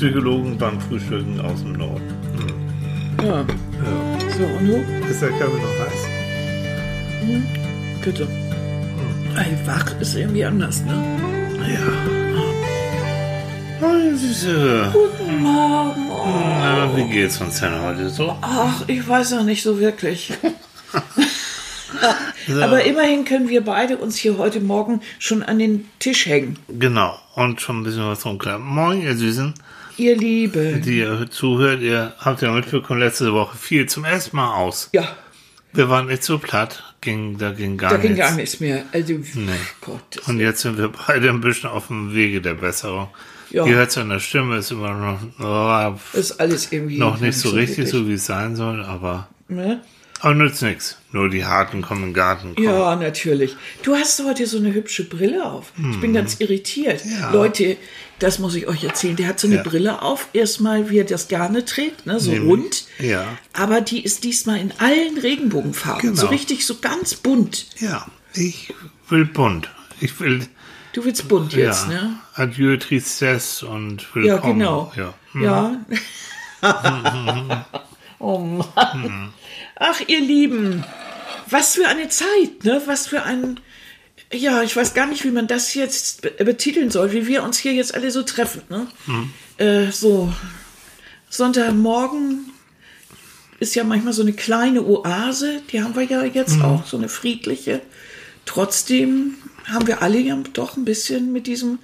Psychologen beim Frühstücken aus dem Norden. Hm. Ja. Ja. So, und du? Ist der Kaffee noch heiß? Bitte. Ey, wach ist irgendwie anders, ne? Ja. Oh, Süße. Guten Morgen. Oh. Na, wie geht's uns denn heute so? Ach, ich weiß noch nicht so wirklich. Aber immerhin können wir beide uns hier heute Morgen schon an den Tisch hängen. Genau. Und schon ein bisschen was rumklappen. Moin, ihr Süßen, Ihr Liebe. die ihr zuhört. Ihr habt ja mitbekommen, letzte Woche fiel zum ersten Mal aus. Ja, Wir waren nicht so platt. Ging, da ging gar da nichts. ging gar nichts mehr. Also, Nee. Gott. Und jetzt sind wir beide ein bisschen auf dem Wege der Besserung. Ja. Ihr hört es an der Stimme, ist immer noch, oh, ist alles irgendwie. noch nicht so richtig, wirklich, so wie es sein soll, aber, Ne? aber nützt nichts. Nur die Harten kommen den Garten. Kommen. Ja, natürlich. Du hast heute so eine hübsche Brille auf. Ich bin ganz irritiert. Hm. Ja. Leute, das muss ich euch erzählen. Der hat so eine Ja. Brille auf. Erstmal, wie er das gerne trägt, ne? so Nämlich, rund. ja. Aber die ist diesmal in allen Regenbogenfarben. Genau. So richtig, so ganz bunt. Ja, ich will bunt. Ich will, Du willst bunt jetzt, ja, ne? Adieu Tristesse und Ja, willkommen. genau. Ja. Ja. oh Mann. Ach, ihr Lieben. Was für eine Zeit, ne? Was für ein. Ja, ich weiß gar nicht, wie man das jetzt be- betiteln soll, wie wir uns hier jetzt alle so treffen, ne? Äh, so. Sonntagmorgen ist ja manchmal so eine kleine Oase, die haben wir ja jetzt auch, so eine friedliche. Trotzdem haben wir alle ja doch ein bisschen mit diesem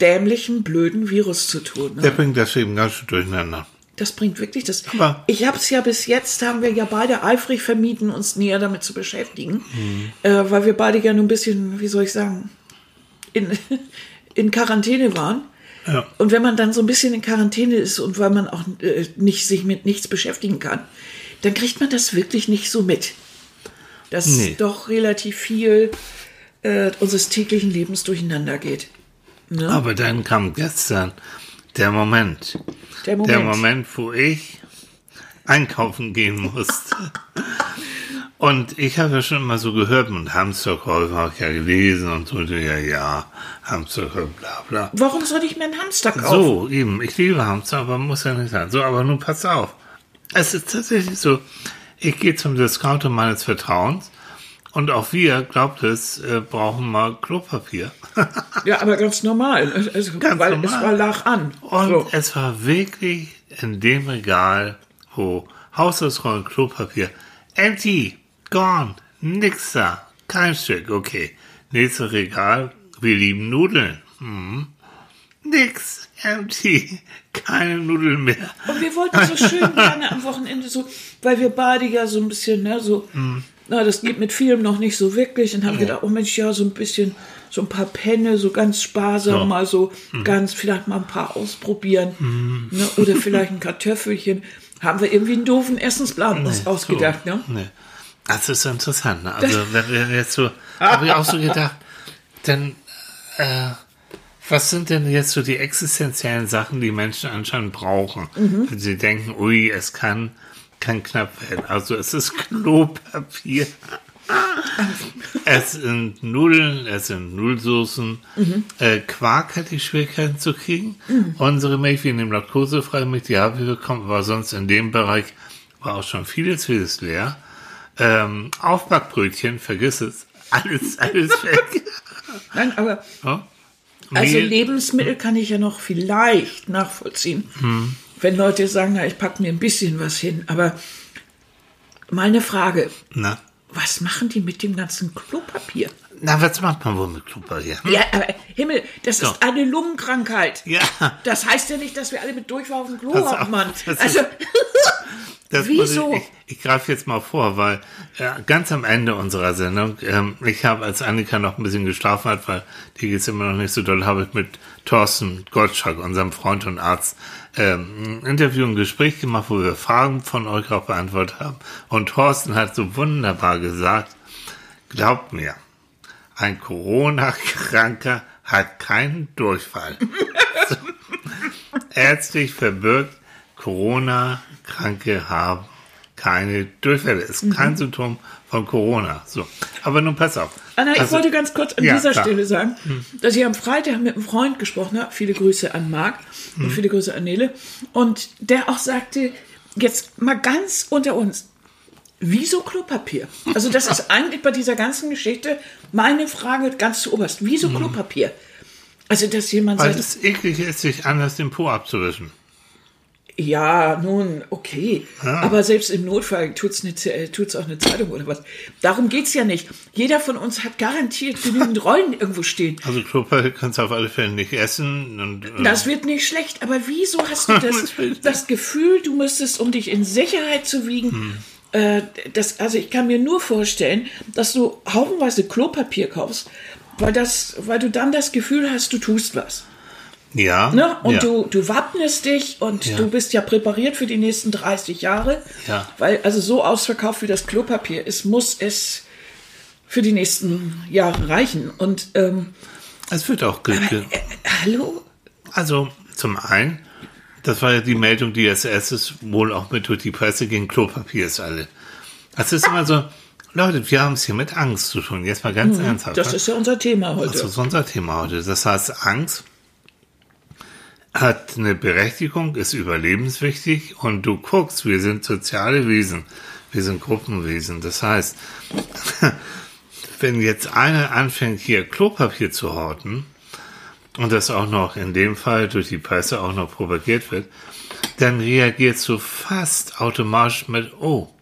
dämlichen, blöden Virus zu tun. Ne? Der bringt das eben ganz durcheinander. Das bringt wirklich das. Aber- ich habe es ja bis jetzt, haben wir ja beide eifrig vermieden, uns näher damit zu beschäftigen, Mhm. äh, weil wir beide ja nur ein bisschen, wie soll ich sagen, in, in Quarantäne waren. Ja. Und wenn man dann so ein bisschen in Quarantäne ist und weil man auch äh, nicht sich mit nichts beschäftigen kann, dann kriegt man das wirklich nicht so mit. Dass Nee. doch relativ viel äh, unseres täglichen Lebens durcheinander geht. Ne? Aber dann kam gestern der Moment. Der Moment. Der Moment, wo ich einkaufen gehen musste. Und ich habe ja schon immer so gehört, und Hamsterkäufer habe ich ja gelesen und so, ja, ja, Hamsterkäufer, bla, bla. Warum soll ich mir einen Hamster kaufen? So, eben, ich liebe Hamster, aber muss ja nicht sein. So, aber nun pass auf. Es ist tatsächlich so, ich gehe zum Discounter meines Vertrauens und auch wir, glaubt es, äh, brauchen mal Klopapier. Ja, aber ganz normal. Also, Ganz weil normal. es war lag an. Und so. es war wirklich in dem Regal, wo Haushaltsrollen Klopapier, empty, gone, nix da, kein Stück, okay. Nächstes Regal, wir lieben Nudeln. Hm. Nix, empty, keine Nudeln mehr. Und wir wollten so schön gerne am Wochenende so, weil wir beide ja so ein bisschen, ne, so, na, das geht mit Film noch nicht so wirklich. Und haben gedacht, oh Mensch, ja, so ein bisschen, so ein paar Penne, so ganz sparsam, So. mal so ganz, vielleicht mal ein paar ausprobieren. Ne, oder vielleicht ein Kartoffelchen. Haben wir irgendwie einen doofen Essensplan uns ausgedacht, ne? Nee. Das ist interessant. Ne? Also, wenn wir jetzt so, habe ich auch so gedacht, dann, äh, was sind denn jetzt so die existenziellen Sachen, die Menschen anscheinend brauchen, Mhm. wenn sie denken, ui, es kann, kann knapp werden. Also, es ist Klopapier. Es sind Nudeln, es sind Nudelsoßen. Mhm. Äh, Quark hatte ich Schwierigkeiten zu kriegen. Unsere Milch, wir nehmen laktosefreie Milch, die haben wir bekommen, aber sonst in dem Bereich war auch schon vieles, vieles leer. Ähm, Aufbackbrötchen, vergiss es. Alles, alles weg. Nein, aber Ja? Also Lebensmittel kann ich ja noch vielleicht nachvollziehen. Hm. Wenn Leute sagen, na, ich packe mir ein bisschen was hin. Aber mal eine Frage. na, Was machen die mit dem ganzen Klopapier? na, was macht man wohl mit Klopapier? Hm? Ja, aber Himmel, das So. ist eine Lungenkrankheit. Ja, Das heißt ja nicht, dass wir alle mit Durchfall auf dem Klo haben, Mann. Also, das Wieso? Ich, ich, ich greife jetzt mal vor, weil äh, ganz am Ende unserer Sendung, ähm, ich habe, als Annika noch ein bisschen geschlafen hat, weil die geht's immer noch nicht so doll, habe ich mit Thorsten Gottschalk, unserem Freund und Arzt, ähm, ein Interview, ein Gespräch gemacht, wo wir Fragen von euch auch beantwortet haben. Und Thorsten hat so wunderbar gesagt, glaubt mir, ein Corona-Kranker hat keinen Durchfall. so. Ärztlich verbirgt, Corona-Kranke haben keine Durchfälle, ist kein Mhm. Symptom von Corona. So. Aber nun pass auf. Anna, ich Also- wollte ganz kurz an Ja, dieser klar. Stelle sagen, dass ich am Freitag mit einem Freund gesprochen habe. Viele Grüße an Marc und viele Grüße an Nele. Und der auch sagte, jetzt mal ganz unter uns, wieso Klopapier? Also das ist eigentlich bei dieser ganzen Geschichte meine Frage ganz zu oberst. Wieso Klopapier? Also, dass jemand Weil sagt, es eklig ist, sich anders den Po abzuwischen. Ja, nun, okay. Aber selbst im Notfall tut's äh, tut's auch eine Zeitung oder was. Darum geht's ja nicht. Jeder von uns hat garantiert genügend Rollen irgendwo stehen. Also Klopapier kannst du auf alle Fälle nicht essen. Und, äh, Das wird nicht schlecht, aber wieso hast du das, das Gefühl, du müsstest, um dich in Sicherheit zu wiegen, äh, das, also ich kann mir nur vorstellen, dass du haufenweise Klopapier kaufst, weil, das, weil du dann das Gefühl hast, du tust was. Ja. Ne? Und ja. du, du wappnest dich und Ja. du bist ja präpariert für die nächsten 30 Jahre. Ja. Weil also so ausverkauft wie das Klopapier ist, muss es für die nächsten Jahre reichen. Und ähm, Es wird auch ge äh, hallo? Also zum einen, das war ja die Meldung, die als erstes wohl auch mit durch die Presse ging, Klopapier ist alle. Es ist immer so, Leute, wir haben es hier mit Angst zu tun. Jetzt mal ganz ernsthaft. Mhm. Das ne? ist ja unser Thema heute. Das ist unser Thema heute. Das heißt, Angst hat eine Berechtigung, ist überlebenswichtig und du guckst, wir sind soziale Wesen, wir sind Gruppenwesen. Das heißt, wenn jetzt einer anfängt, hier Klopapier zu horten und das auch noch in dem Fall durch die Presse auch noch propagiert wird, dann reagierst du fast automatisch mit, oh,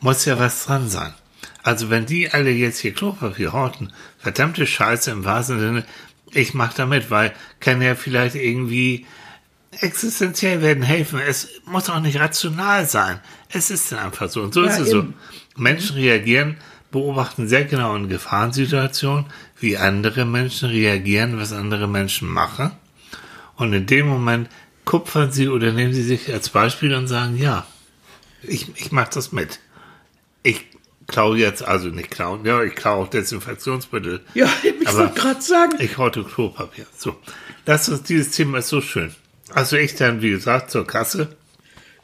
muss ja was dran sein. Also wenn die alle jetzt hier Klopapier horten, verdammte Scheiße im wahrsten Sinne, ich mach damit, weil kann ja vielleicht irgendwie existenziell werden helfen. Es muss auch nicht rational sein. Es ist dann einfach so. Und so Ja, ist es so. eben. Menschen reagieren, beobachten sehr genau in Gefahrensituationen, wie andere Menschen reagieren, was andere Menschen machen. Und in dem Moment kupfern sie oder nehmen sie sich als Beispiel und sagen, ja, ich, ich mache das mit. Ich klaue jetzt, also nicht klauen, ja, ich klaue auch Desinfektionsmittel. Ja, ich wollte gerade sagen. Ich horte Klopapier. So. Das ist, dieses Thema ist so schön. Also ich dann, wie gesagt, zur Kasse.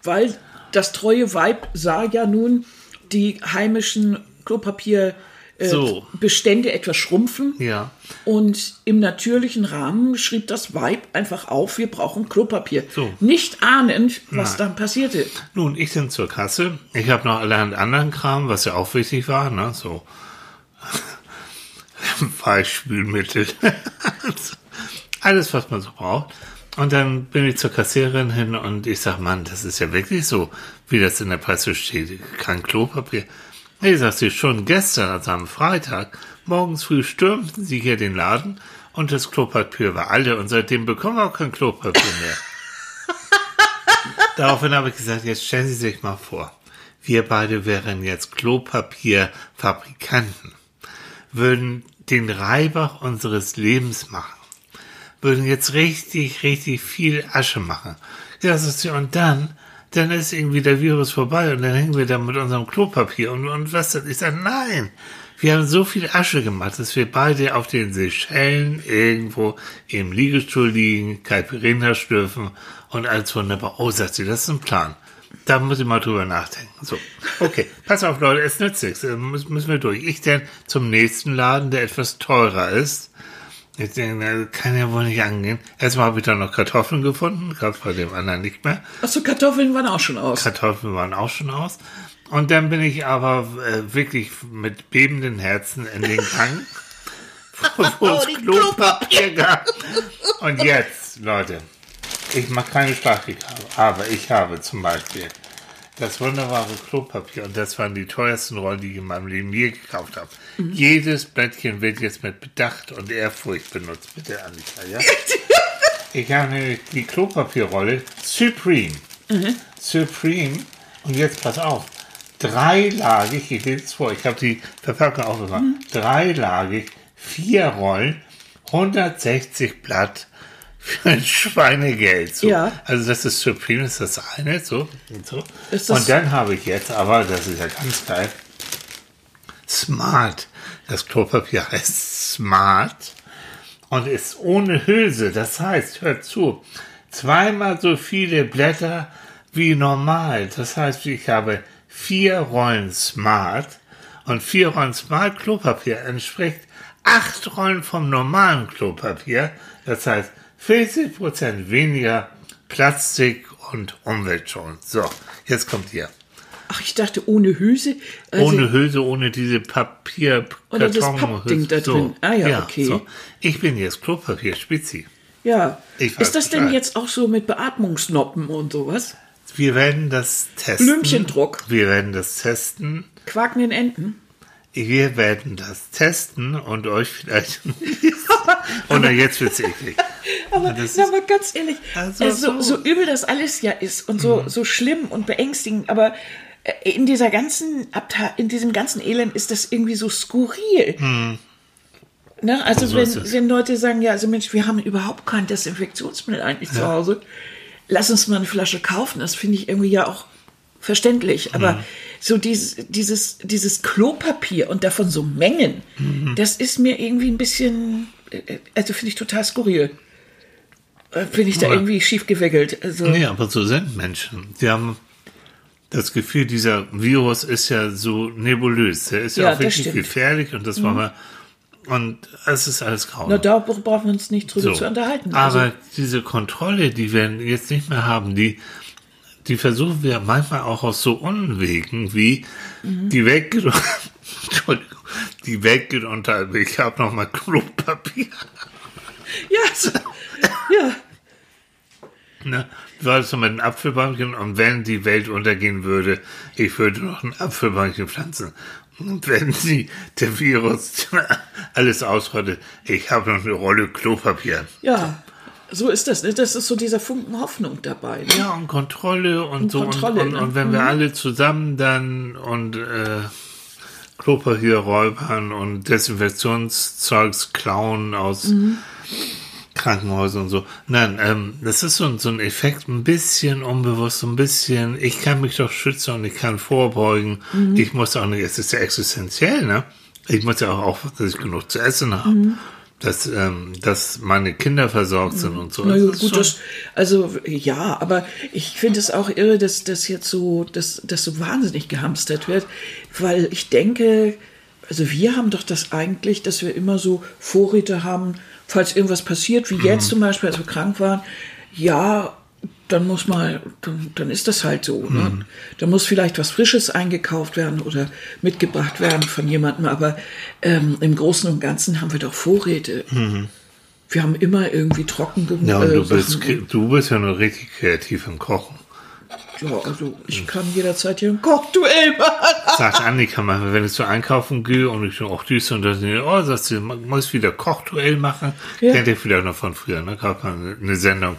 Weil das treue Weib sah ja nun die heimischen Klopapierbestände äh, So. Bestände etwas schrumpfen. Ja. Und im natürlichen Rahmen schrieb das Weib einfach auf, wir brauchen Klopapier. So. Nicht ahnend, was Nein. dann passierte. Nun, ich dann zur Kasse. Ich habe noch allerhand anderen Kram, was ja auch wichtig war, ne? So Weichspülmittel. Alles, was man so braucht. Und dann bin ich zur Kassiererin hin und ich sag, Mann, das ist ja wirklich so, wie das in der Presse steht. Kein Klopapier. Nee, sagt sie, schon gestern, also am Freitag, morgens früh stürmten sie hier den Laden und das Klopapier war alle und seitdem bekommen wir auch kein Klopapier mehr. Daraufhin habe ich gesagt, jetzt stellen Sie sich mal vor, wir beide wären jetzt Klopapierfabrikanten, würden den Reibach unseres Lebens machen, würden jetzt richtig, richtig viel Asche machen. Das ja, und dann, dann ist irgendwie der Virus vorbei und dann hängen wir da mit unserem Klopapier und, und was denn? Ich sage, nein, wir haben so viel Asche gemacht, dass wir beide auf den Seychellen irgendwo im Liegestuhl liegen, Caipirinha schlürfen und alles wunderbar. Oh, sagt sie, das ist ein Plan. Da muss ich mal drüber nachdenken. So, okay, pass auf, Leute, es nützt nichts. Äh, Müssen müssen wir durch. Ich denn zum nächsten Laden, der etwas teurer ist. Ich denke, das kann ja wohl nicht angehen. Erstmal habe ich da noch Kartoffeln gefunden, es bei dem anderen nicht mehr. Achso, Kartoffeln waren auch schon aus. Kartoffeln waren auch schon aus. Und dann bin ich aber äh, wirklich mit bebenden Herzen in den Gang, wo wo es Klopapier gab. Und jetzt, Leute, ich mache keine Statik, aber ich habe zum Beispiel das wunderbare Klopapier und das waren die teuersten Rollen, die ich in meinem Leben je gekauft habe. Jedes Blättchen wird jetzt mit Bedacht und Ehrfurcht benutzt, bitte Annika, ja? Ich habe nämlich die Klopapierrolle Supreme. Supreme. Und jetzt pass auf. Dreilagig, ich lese es vor, ich habe die Verpackung auch gemacht. Dreilagig, vier Rollen, 160 Blatt für ein Schweinegeld. So. Ja. Also das ist Supreme, das ist das eine. So, und, so. Und dann habe ich jetzt, aber das ist ja ganz geil, Smart. Das Klopapier heißt Smart und ist ohne Hülse. Das heißt, hört zu, zweimal so viele Blätter wie normal. Das heißt, ich habe vier Rollen Smart und vier Rollen Smart Klopapier entspricht acht Rollen vom normalen Klopapier. Das heißt 40 Prozent weniger Plastik und Umweltschonend. So, jetzt kommt ihr. Ach, ich dachte ohne Hülse. Also, Ohne Hülse, ohne diese Papier, Oder das Pappding da drin. Ah ja, okay. Ich bin jetzt Klopapier Spitzi. ja. Ist das denn jetzt auch so mit Beatmungsnoppen und sowas? Wir werden das testen. Blümchendruck. Wir werden das testen. Quakenden Enten? Wir werden das testen und euch vielleicht. Oder jetzt wird's eklig. Aber, Das na, aber ganz ehrlich, Also äh, so, so- übel das alles ja ist und so, so schlimm und beängstigend, aber äh, in dieser ganzen Abta in diesem ganzen Elend ist das irgendwie so skurril. Ne? Also So wenn, wenn Leute sagen, ja, also Mensch, wir haben überhaupt kein Desinfektionsmittel eigentlich zu Hause, lass uns mal eine Flasche kaufen, das finde ich irgendwie ja auch verständlich. Aber so dieses, dieses, dieses Klopapier und davon so Mengen, das ist mir irgendwie ein bisschen, äh, also finde ich total skurril. Äh, Finde ich da Ja. irgendwie schief gewickelt. Also, Nee, aber so sind Menschen. Die haben das Gefühl, dieser Virus ist ja so nebulös. Der ist ja, Ja, auch wirklich. Mhm. gefährlich und das war mal. Und es ist alles grau. Na, da brauchen wir uns nicht drüber So. zu unterhalten. Aber also, diese Kontrolle, die wir jetzt nicht mehr haben, die, die versuchen wir manchmal auch aus so Unwegen wie Mhm. die Welt Entschuldigung, die Welt geht unter, ich habe noch mal Klopapier. ja, so, ja, Ne? Du hattest noch mit einem Apfelbäumchen und wenn die Welt untergehen würde, ich würde noch ein Apfelbäumchen pflanzen. Und wenn sie, der Virus alles ausrottet, ich habe noch eine Rolle Klopapier. ja, so ist das. Ne? Das ist so dieser Funken Hoffnung dabei. Ne? Ja, und Kontrolle und, Und so. Kontrolle, und, und, ne? und wenn wir alle zusammen dann und äh, Klopapier räubern und Desinfektionszeugs klauen aus Mhm. Krankenhäusern und so. Nein, ähm, das ist so, ein- so ein Effekt, ein bisschen unbewusst, so ein bisschen, ich kann mich doch schützen und ich kann vorbeugen. Mhm. Ich muss auch nicht, es ist ja existenziell, ne? Ich muss ja auch aufpassen, dass ich genug zu essen habe. Mhm. Dass, ähm, dass meine Kinder versorgt sind und so. Na Das gut, das, also ja, aber ich finde es auch irre, dass das jetzt so, dass das so wahnsinnig gehamstert wird, weil ich denke, also wir haben doch das eigentlich, dass wir immer so Vorräte haben, falls irgendwas passiert, wie jetzt Mhm. zum Beispiel, als wir krank waren, ja, dann muss mal, dann, dann ist das halt so. Mhm. Ne? Da muss vielleicht was Frisches eingekauft werden oder mitgebracht werden von jemandem, aber ähm, im Großen und Ganzen haben wir doch Vorräte. Wir haben immer irgendwie trocken genug. Mhm. Ja, und äh, du bist, Sachen. kre- du bist ja nur richtig kreativ im Kochen. Ja, also ich kann jederzeit hier ein Kochduell machen. Sagt Annika manchmal, wenn ich so einkaufen gehe und ich auch düse und dann, oh, sagst du, muss wieder Kochduell machen. Ja. Kennt ihr vielleicht noch von früher, ne? Gab mal eine Sendung,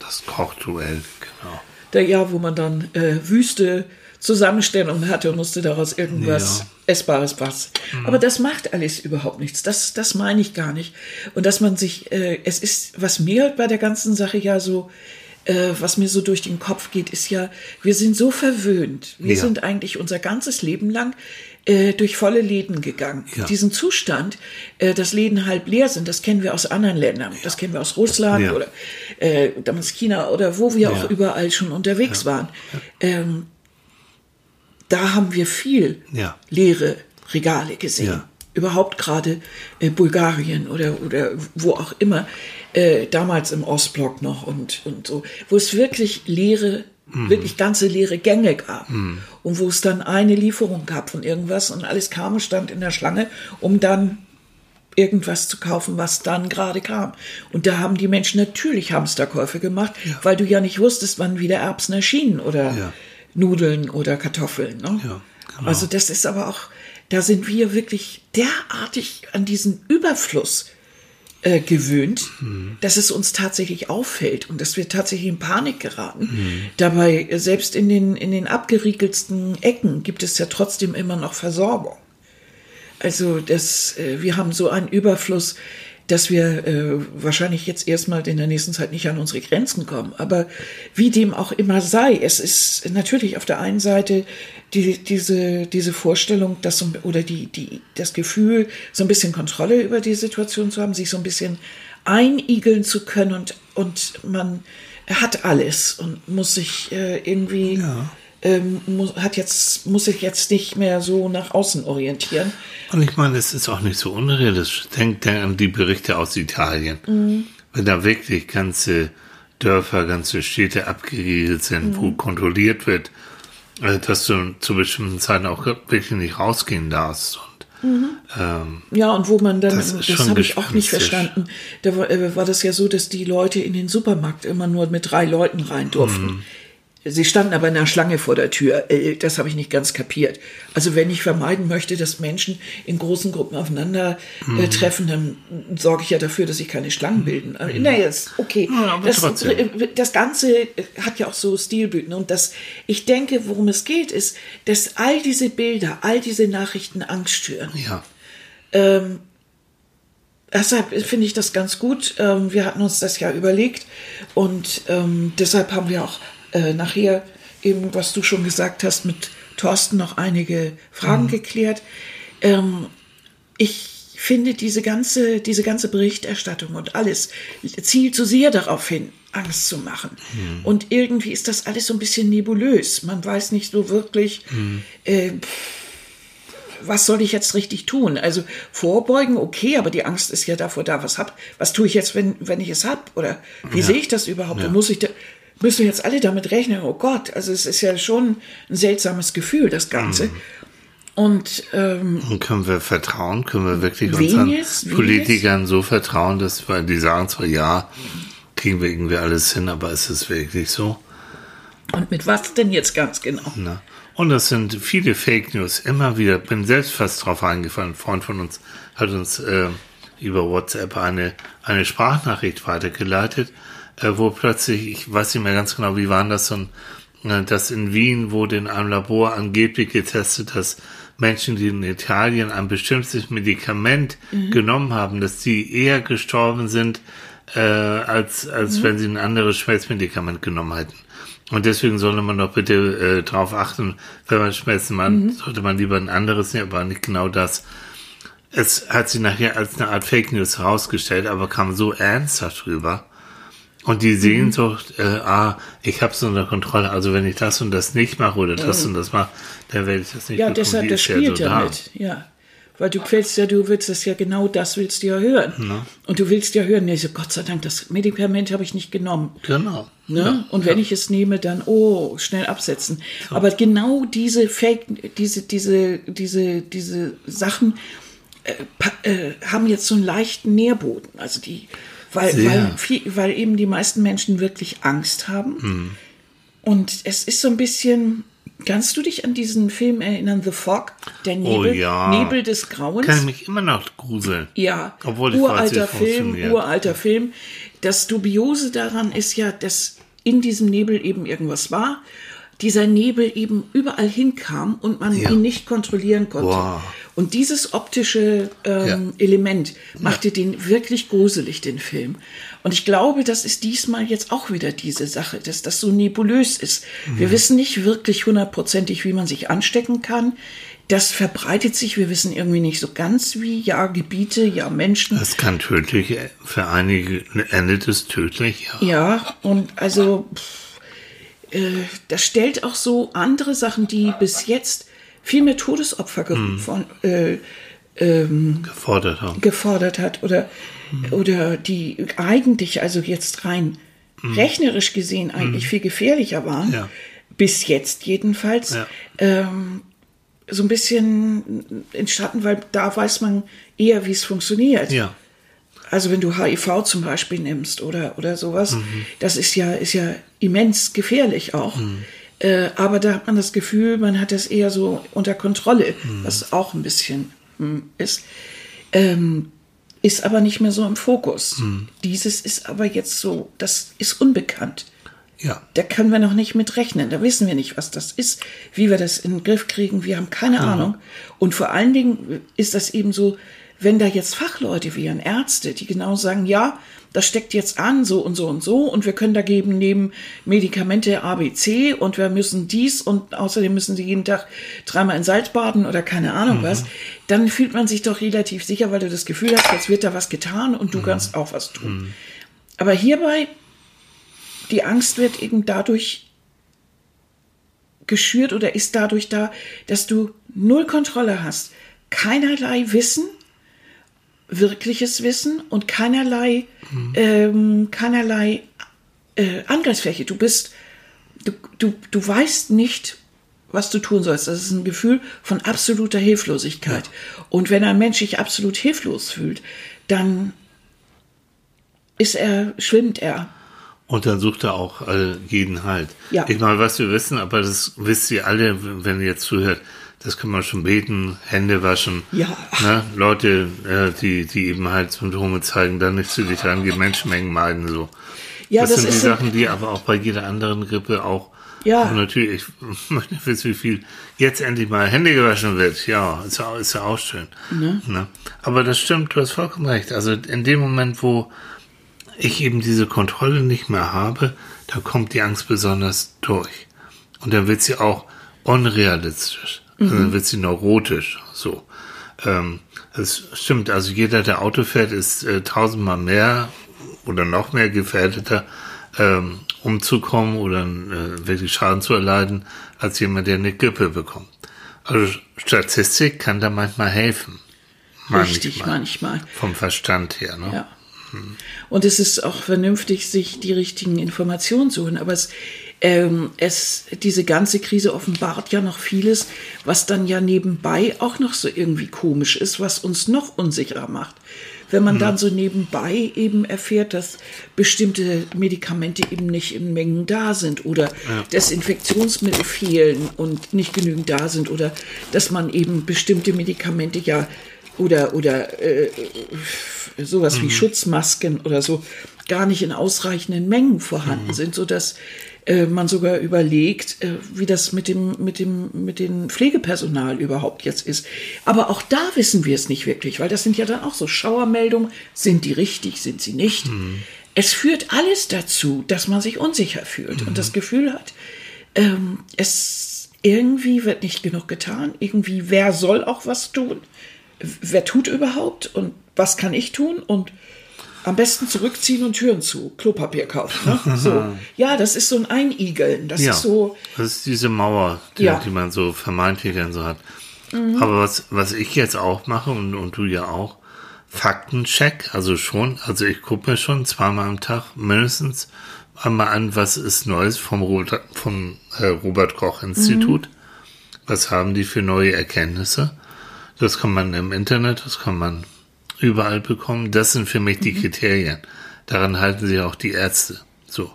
das Kochduell, genau. Der Jahr, wo man dann äh, Wüste Zusammenstellungen hatte und musste daraus irgendwas Ja. Essbares basteln. Aber das macht alles überhaupt nichts. Das, das meine ich gar nicht. Und dass man sich, äh, es ist, was mir bei der ganzen Sache ja so, äh, was mir so durch den Kopf geht, ist ja, wir sind so verwöhnt. Wir Ja. sind eigentlich unser ganzes Leben lang äh, durch volle Läden gegangen. Ja. Diesen Zustand, äh, dass Läden halb leer sind, das kennen wir aus anderen Ländern. Das kennen wir aus Russland Ja. oder äh, damals China oder wo wir Ja. auch überall schon unterwegs waren. Ähm, da haben wir viel Ja. leere Regale gesehen. Ja. Überhaupt gerade äh, Bulgarien oder, oder wo auch immer, äh, damals im Ostblock noch und, und so, wo es wirklich leere, Mhm. wirklich ganze leere Gänge gab. Und wo es dann eine Lieferung gab von irgendwas und alles kam und stand in der Schlange, um dann irgendwas zu kaufen, was dann gerade kam. Und da haben die Menschen natürlich Hamsterkäufe gemacht, weil du ja nicht wusstest, wann wieder Erbsen erschienen oder Ja. Nudeln oder Kartoffeln. Ne? Ja, genau. Also das ist aber auch, da sind wir wirklich derartig an diesen Überfluss äh, gewöhnt, Mhm. dass es uns tatsächlich auffällt und dass wir tatsächlich in Panik geraten. Mhm. Dabei, äh, selbst in den, in den abgeriegelsten Ecken gibt es ja trotzdem immer noch Versorgung. Also das, äh, wir haben so einen Überfluss, dass wir äh, wahrscheinlich jetzt erstmal in der nächsten Zeit nicht an unsere Grenzen kommen. Aber wie dem auch immer sei, es ist natürlich auf der einen Seite die, diese, diese Vorstellung, dass so, oder die, die, das Gefühl, so ein bisschen Kontrolle über die Situation zu haben, sich so ein bisschen einigeln zu können und, und man hat alles und muss sich äh, irgendwie Ja. Ähm, muss, hat jetzt, muss sich jetzt nicht mehr so nach außen orientieren. Und ich meine, es ist auch nicht so unrealistisch. Denk, denk an die Berichte aus Italien. Mhm. Wenn da wirklich ganze Dörfer, ganze Städte abgeriegelt sind, Mhm. wo kontrolliert wird, äh, dass du zu bestimmten Zeiten auch wirklich nicht rausgehen darfst. Und, ähm, Ja, und wo man dann, Das das, habe ich auch nicht verstanden, da war, äh, war das ja so, dass die Leute in den Supermarkt immer nur mit drei Leuten rein durften. Mhm. Sie standen aber in einer Schlange vor der Tür. Äh, Das habe ich nicht ganz kapiert. Also wenn ich vermeiden möchte, dass Menschen in großen Gruppen aufeinander Mhm. äh, treffen, dann sorge ich ja dafür, dass sich keine Schlangen bilden. Äh, Naja, ist okay. Ja, das, trotzdem. äh, das Ganze äh, hat ja auch so Stilblüten. Und das, ich denke, worum es geht, ist, dass all diese Bilder, all diese Nachrichten Angst schüren. ja. Ähm, deshalb finde ich das ganz gut. Ähm, wir hatten uns das ja überlegt und ähm, deshalb haben wir auch äh, nachher eben, was du schon gesagt hast, mit Thorsten noch einige Fragen geklärt. Ähm, ich finde diese ganze, diese ganze Berichterstattung und alles zielt so sehr darauf hin, Angst zu machen. Und irgendwie ist das alles so ein bisschen nebulös. Man weiß nicht so wirklich, äh, was soll ich jetzt richtig tun? Also vorbeugen, okay, aber die Angst ist ja davor da, was hab, was tue ich jetzt, wenn, wenn ich es hab? Oder wie sehe ich das überhaupt? Und Muss ich da, müssen wir jetzt alle damit rechnen? Oh Gott, also es ist ja schon ein seltsames Gefühl, das Ganze. Und ähm, Und können wir vertrauen? Können wir wirklich unseren jetzt? Politikern so vertrauen, dass wir, die sagen zwar, ja, kriegen wir irgendwie alles hin, aber ist es wirklich so? Und mit was denn jetzt ganz genau? Ne? Und das sind viele Fake News. Immer wieder, bin selbst fast drauf eingefallen. Ein Freund von uns hat uns äh, über WhatsApp eine, eine Sprachnachricht weitergeleitet, äh, wo plötzlich, ich weiß nicht mehr ganz genau, wie waren das, so ein, äh, das in Wien wurde in einem Labor angeblich getestet, dass Menschen, die in Italien ein bestimmtes Medikament genommen haben, dass die eher gestorben sind, äh, als, als wenn sie ein anderes Schmerzmedikament genommen hätten. Und deswegen sollte man doch bitte äh, darauf achten, wenn man Schmerzen hat, sollte man lieber ein anderes nehmen, aber nicht genau das. Es hat sich nachher als eine Art Fake News herausgestellt, aber kam so ernsthaft rüber. Und die Sehnsucht, äh, ah, ich habe es unter Kontrolle, also wenn ich das und das nicht mache oder das und das mache, dann werde ich das nicht Ja, bekommen. deshalb, das ist ja spielt so ja da. mit. Ja. Weil du willst ja, du willst das ja genau das willst du ja hören. Und du willst ja hören, nee, so, Gott sei Dank, das Medikament habe ich nicht genommen. Genau. Ne? Ja. Und wenn ich es nehme, dann, oh, schnell absetzen. Aber genau diese Fake, diese, diese, diese, diese Sachen äh, äh, haben jetzt so einen leichten Nährboden. Also die, weil, weil, weil eben die meisten Menschen wirklich Angst haben. Hm. Und es ist so ein bisschen, kannst du dich an diesen Film erinnern, The Fog? Der Nebel, Oh ja. Nebel des Grauens? Kann ich mich immer noch gruseln. Ja, Obwohl ich weiß, uralter es Film, uralter Film. Das Dubiose daran ist ja, dass in diesem Nebel eben irgendwas war. Dieser Nebel eben überall hinkam und man Ja. ihn nicht kontrollieren konnte. Wow. Und dieses optische ähm, Ja. Element machte den wirklich gruselig, den Film. Und ich glaube, das ist diesmal jetzt auch wieder diese Sache, dass das so nebulös ist. Mhm. Wir wissen nicht wirklich hundertprozentig, wie man sich anstecken kann. Das verbreitet sich, wir wissen irgendwie nicht so ganz wie, ja, Gebiete, ja, Menschen. Das kann tödlich, für einige endet es tödlich, ja. Ja, und also pff, äh, das stellt auch so andere Sachen, die bis jetzt viel mehr Todesopfer ge von, äh, gefordert haben. gefordert hat oder, oder die eigentlich, also jetzt rein rechnerisch gesehen, eigentlich viel gefährlicher waren. Ja. Bis jetzt jedenfalls. Ja. Ähm, so ein bisschen entstanden, weil da weiß man eher, wie es funktioniert. Ja. Also wenn du HIV zum Beispiel nimmst oder, oder sowas, das ist ja, ist ja immens gefährlich auch. Äh, aber da hat man das Gefühl, man hat das eher so unter Kontrolle, was auch ein bisschen hm, ist. Ähm, ist aber nicht mehr so im Fokus. Dieses ist aber jetzt so, das ist unbekannt. Ja. Da können wir noch nicht mit rechnen. Da wissen wir nicht, was das ist, wie wir das in den Griff kriegen. Wir haben keine Ahnung. Und vor allen Dingen ist das eben so, wenn da jetzt Fachleute wären, Ärzte, die genau sagen, ja, das steckt jetzt an, so und so und so, und wir können dagegen nehmen Medikamente ABC und wir müssen dies und außerdem müssen sie jeden Tag dreimal in Salz baden oder keine Ahnung was, dann fühlt man sich doch relativ sicher, weil du das Gefühl hast, jetzt wird da was getan und du kannst auch was tun. Aber hierbei die Angst wird eben dadurch geschürt oder ist dadurch da, dass du null Kontrolle hast, keinerlei Wissen, wirkliches Wissen und keinerlei, mhm. ähm, keinerlei äh, Angriffsfläche. Du bist, du, du, du weißt nicht, was du tun sollst. Das ist ein Gefühl von absoluter Hilflosigkeit. Ja. Und wenn ein Mensch sich absolut hilflos fühlt, dann ist er, schwimmt er. Und dann sucht er auch äh, jeden Halt. Ja. Ich meine, was wir wissen, aber das wisst ihr alle, wenn ihr jetzt zuhört, das kann man schon beten, Hände waschen. Ja. Ne? Leute, äh, die, die eben halt Symptome zeigen, dann nicht zu dich rangehen, Menschenmengen meiden, so. Ja, das, das sind die Sachen, die aber auch bei jeder anderen Grippe auch Ja. auch natürlich, ich möchte nicht wissen, wie viel jetzt endlich mal Hände gewaschen wird. Ja, ist ja, ist ja auch schön. Ne? Aber das stimmt, du hast vollkommen recht. Also in dem Moment, wo ich eben diese Kontrolle nicht mehr habe, da kommt die Angst besonders durch. Und dann wird sie auch unrealistisch. Also dann wird sie neurotisch. So. Ähm, das stimmt. Also jeder, der Auto fährt, ist äh, tausendmal mehr oder noch mehr gefährdeter, ähm, umzukommen oder äh, wirklich Schaden zu erleiden, als jemand, der eine Grippe bekommt. Also Statistik kann da manchmal helfen. Richtig, manchmal. Vom Verstand her, ne? Ja. Und es ist auch vernünftig, sich die richtigen Informationen zu holen. Aber es, ähm, es, diese ganze Krise offenbart ja noch vieles, was dann ja nebenbei auch noch so irgendwie komisch ist, was uns noch unsicherer macht. Wenn man dann so nebenbei eben erfährt, dass bestimmte Medikamente eben nicht in Mengen da sind oder Desinfektionsmittel fehlen und nicht genügend da sind oder dass man eben bestimmte Medikamente ja oder oder äh, sowas wie Schutzmasken oder so gar nicht in ausreichenden Mengen vorhanden sind, so dass äh, man sogar überlegt, äh, wie das mit dem mit dem mit dem Pflegepersonal überhaupt jetzt ist. Aber auch da wissen wir es nicht wirklich, weil das sind ja dann auch so Schauermeldungen. Sind die richtig? Sind sie nicht? Es führt alles dazu, dass man sich unsicher fühlt und das Gefühl hat, ähm, es irgendwie wird nicht genug getan. Irgendwie wer soll auch was tun? wer tut überhaupt und was kann ich tun und am besten zurückziehen und Türen zu, Klopapier kaufen. Ne? So. Ja, das ist so ein Einigeln. Das Ja, ist so, das ist diese Mauer, die, Ja. die man so vermeintlich dann so hat. Aber was, was ich jetzt auch mache und, und du ja auch, Faktencheck, also schon, also ich gucke mir schon zweimal am Tag mindestens einmal an, was ist Neues vom, Robert, vom äh, Robert Koch Institut. Was haben die für neue Erkenntnisse? Das kann man im Internet, das kann man überall bekommen. Das sind für mich die Kriterien. Daran halten sich auch die Ärzte. So.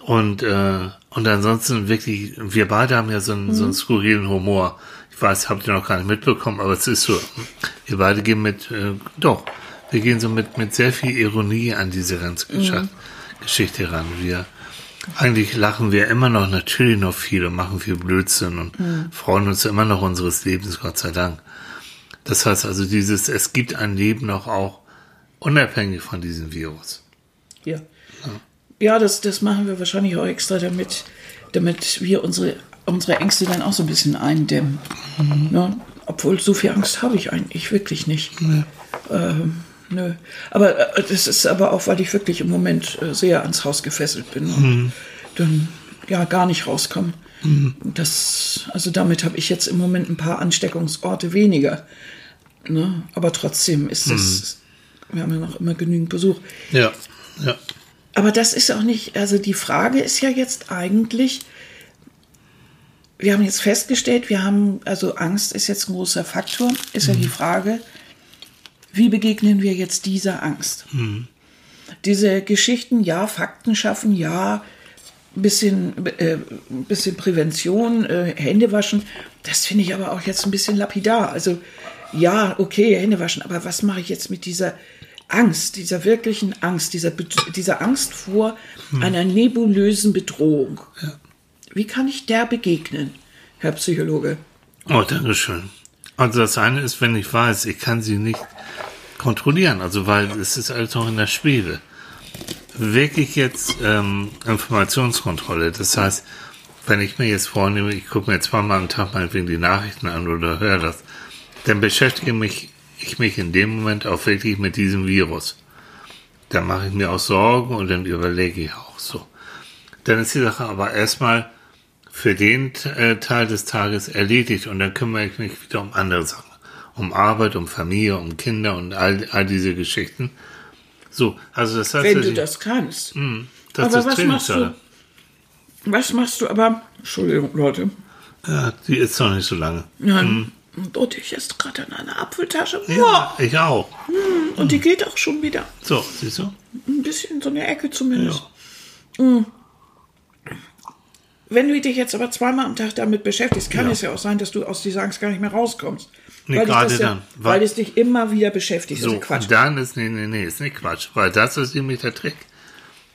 Und, äh, und ansonsten wirklich, wir beide haben ja so einen, so einen skurrilen Humor. Ich weiß, habt ihr noch gar nicht mitbekommen, aber es ist so. Wir beide gehen mit, äh, doch, wir gehen so mit, mit sehr viel Ironie an diese ganze Geschichte, Geschichte ran. Wir, eigentlich lachen wir immer noch natürlich noch viel und machen viel Blödsinn und freuen uns immer noch unseres Lebens, Gott sei Dank. Das heißt also dieses, es gibt ein Leben noch auch unabhängig von diesem Virus. ja. Ja, das, das machen wir wahrscheinlich auch extra, damit, damit wir unsere, unsere Ängste dann auch so ein bisschen eindämmen. Ne? Obwohl, so viel Angst habe ich eigentlich wirklich nicht. Ähm, nö. Aber äh, das ist aber auch, weil ich wirklich im Moment äh, sehr ans Haus gefesselt bin und dann ja gar nicht rauskomme. Das, also damit habe ich jetzt im Moment ein paar Ansteckungsorte weniger. Ne? Aber trotzdem ist das, wir haben ja noch immer genügend Besuch. Ja, ja. Aber das ist auch nicht, also die Frage ist ja jetzt eigentlich, wir haben jetzt festgestellt, wir haben, also Angst ist jetzt ein großer Faktor, ist ja die Frage, wie begegnen wir jetzt dieser Angst? Diese Geschichten, ja, Fakten schaffen, ja, bisschen, äh, bisschen Prävention, äh, Hände waschen, das finde ich aber auch jetzt ein bisschen lapidar. Also ja, okay, Hände waschen, aber was mache ich jetzt mit dieser Angst, dieser wirklichen Angst, dieser, dieser Angst vor einer nebulösen Bedrohung? Wie kann ich der begegnen, Herr Psychologe? Oh, Dankeschön. Also das eine ist, wenn ich weiß, ich kann sie nicht kontrollieren, also weil es ist alles noch in der Schwebe. Wirklich jetzt ähm, Informationskontrolle. Das heißt, wenn ich mir jetzt vornehme, ich gucke mir zweimal am Tag meinetwegen die Nachrichten an oder höre das, dann beschäftige mich ich mich in dem Moment auch wirklich mit diesem Virus. Dann mache ich mir auch Sorgen und dann überlege ich auch so. Dann ist die Sache aber erstmal für den äh, Teil des Tages erledigt und dann kümmere ich mich wieder um andere Sachen. Um Arbeit, um Familie, um Kinder und all, all diese Geschichten. So, also das heißt, Wenn du das kannst. Hm, das aber ist was machst du? Was machst du aber? Entschuldigung, Leute. Ja, die ist noch nicht so lange. Nein. Und ich esse gerade an einer Apfeltasche. Ja, Boah, ich auch. und die geht auch schon wieder. So, siehst du? Ein bisschen so eine Ecke zumindest. Mm. Wenn du dich jetzt aber zweimal am Tag damit beschäftigst, kann Ja. es ja auch sein, dass du aus dieser Angst gar nicht mehr rauskommst. Nee, weil gerade ja, dann. Weil- Weil es dich immer wieder beschäftigt. So, also Quatsch. und dann ist, nee, nee, nee, ist nicht Quatsch, weil das ist nämlich der Trick.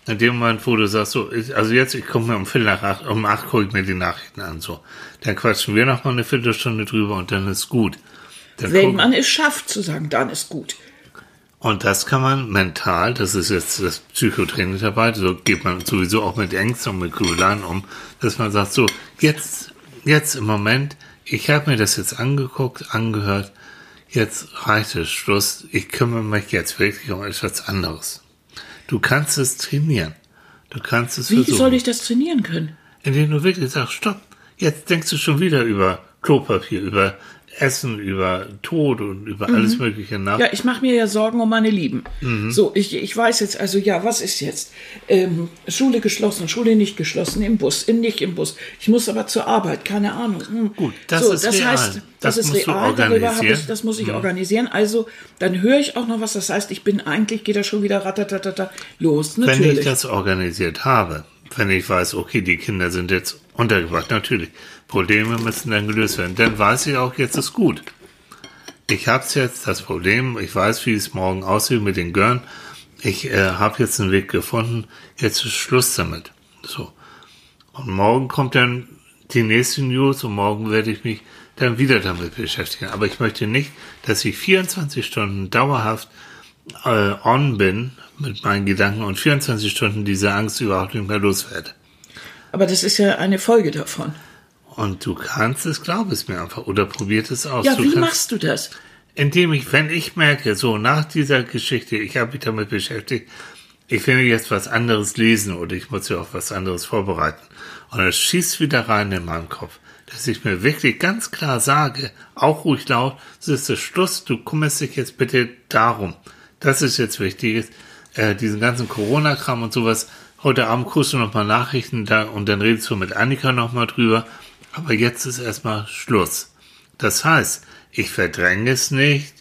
In dem Moment, wo du sagst, so, ich, also jetzt, ich komme mir um Viertel nach acht, um acht gucke ich mir die Nachrichten an, so. Dann quatschen wir noch mal eine Viertelstunde drüber und dann ist gut. Dann Wenn man es schafft zu sagen, dann ist gut. Und das kann man mental, das ist jetzt das Psychotraining dabei, so geht man sowieso auch mit Ängsten und mit Grübeln um, dass man sagt, so, jetzt, jetzt im Moment, ich habe mir das jetzt angeguckt, angehört, jetzt reicht es, Schluss, ich kümmere mich jetzt wirklich um etwas anderes. Du kannst es trainieren. Du kannst es Wie versuchen. soll ich das trainieren können? Indem du wirklich sagst, stopp, jetzt denkst du schon wieder über Klopapier, über Essen, über Tod und über alles Mögliche nach. Mhm. Ja, ich mache mir ja Sorgen um meine Lieben. Mhm. So, ich, ich weiß jetzt, also ja, was ist jetzt? Ähm, Schule geschlossen, Schule nicht geschlossen, im Bus, in, nicht im Bus. Ich muss aber zur Arbeit, keine Ahnung. Hm. Gut, das so, ist das real. heißt, das, Das ist real, darüber habe ich. Mhm. das muss ich organisieren. Also, dann höre ich auch noch was, das heißt, ich bin eigentlich, geht da schon wieder ratatatata los, Wenn ich natürlich. das organisiert habe, wenn ich weiß, okay, die Kinder sind jetzt untergebracht, natürlich, Probleme müssen dann gelöst werden, dann weiß ich auch, jetzt ist gut. Ich habe jetzt das Problem, ich weiß, wie es morgen aussieht mit den Görn. Ich äh, habe jetzt einen Weg gefunden, jetzt ist Schluss damit. So. Und morgen kommt dann die nächste News und morgen werde ich mich dann wieder damit beschäftigen. Aber ich möchte nicht, dass ich 24 Stunden dauerhaft äh, on bin mit meinen Gedanken und 24 Stunden diese Angst überhaupt nicht mehr loswerde. aber das ist ja eine Folge davon. Und du kannst es, glaub es mir einfach, oder probiert es aus. Ja, du wie kannst, machst du das? Indem ich, wenn ich merke, so nach dieser Geschichte, ich habe mich damit beschäftigt, ich will jetzt was anderes lesen oder ich muss ja auch was anderes vorbereiten. Und es schießt wieder rein in meinen Kopf, dass ich mir wirklich ganz klar sage, auch ruhig laut, es ist der Schluss, du kümmerst dich jetzt bitte darum. Das ist jetzt wichtig, äh, diesen ganzen Corona-Kram und sowas. Heute Abend guckst du noch mal Nachrichten da und dann redest du mit Annika noch mal drüber. Aber jetzt ist erstmal Schluss. Das heißt, ich verdränge es nicht,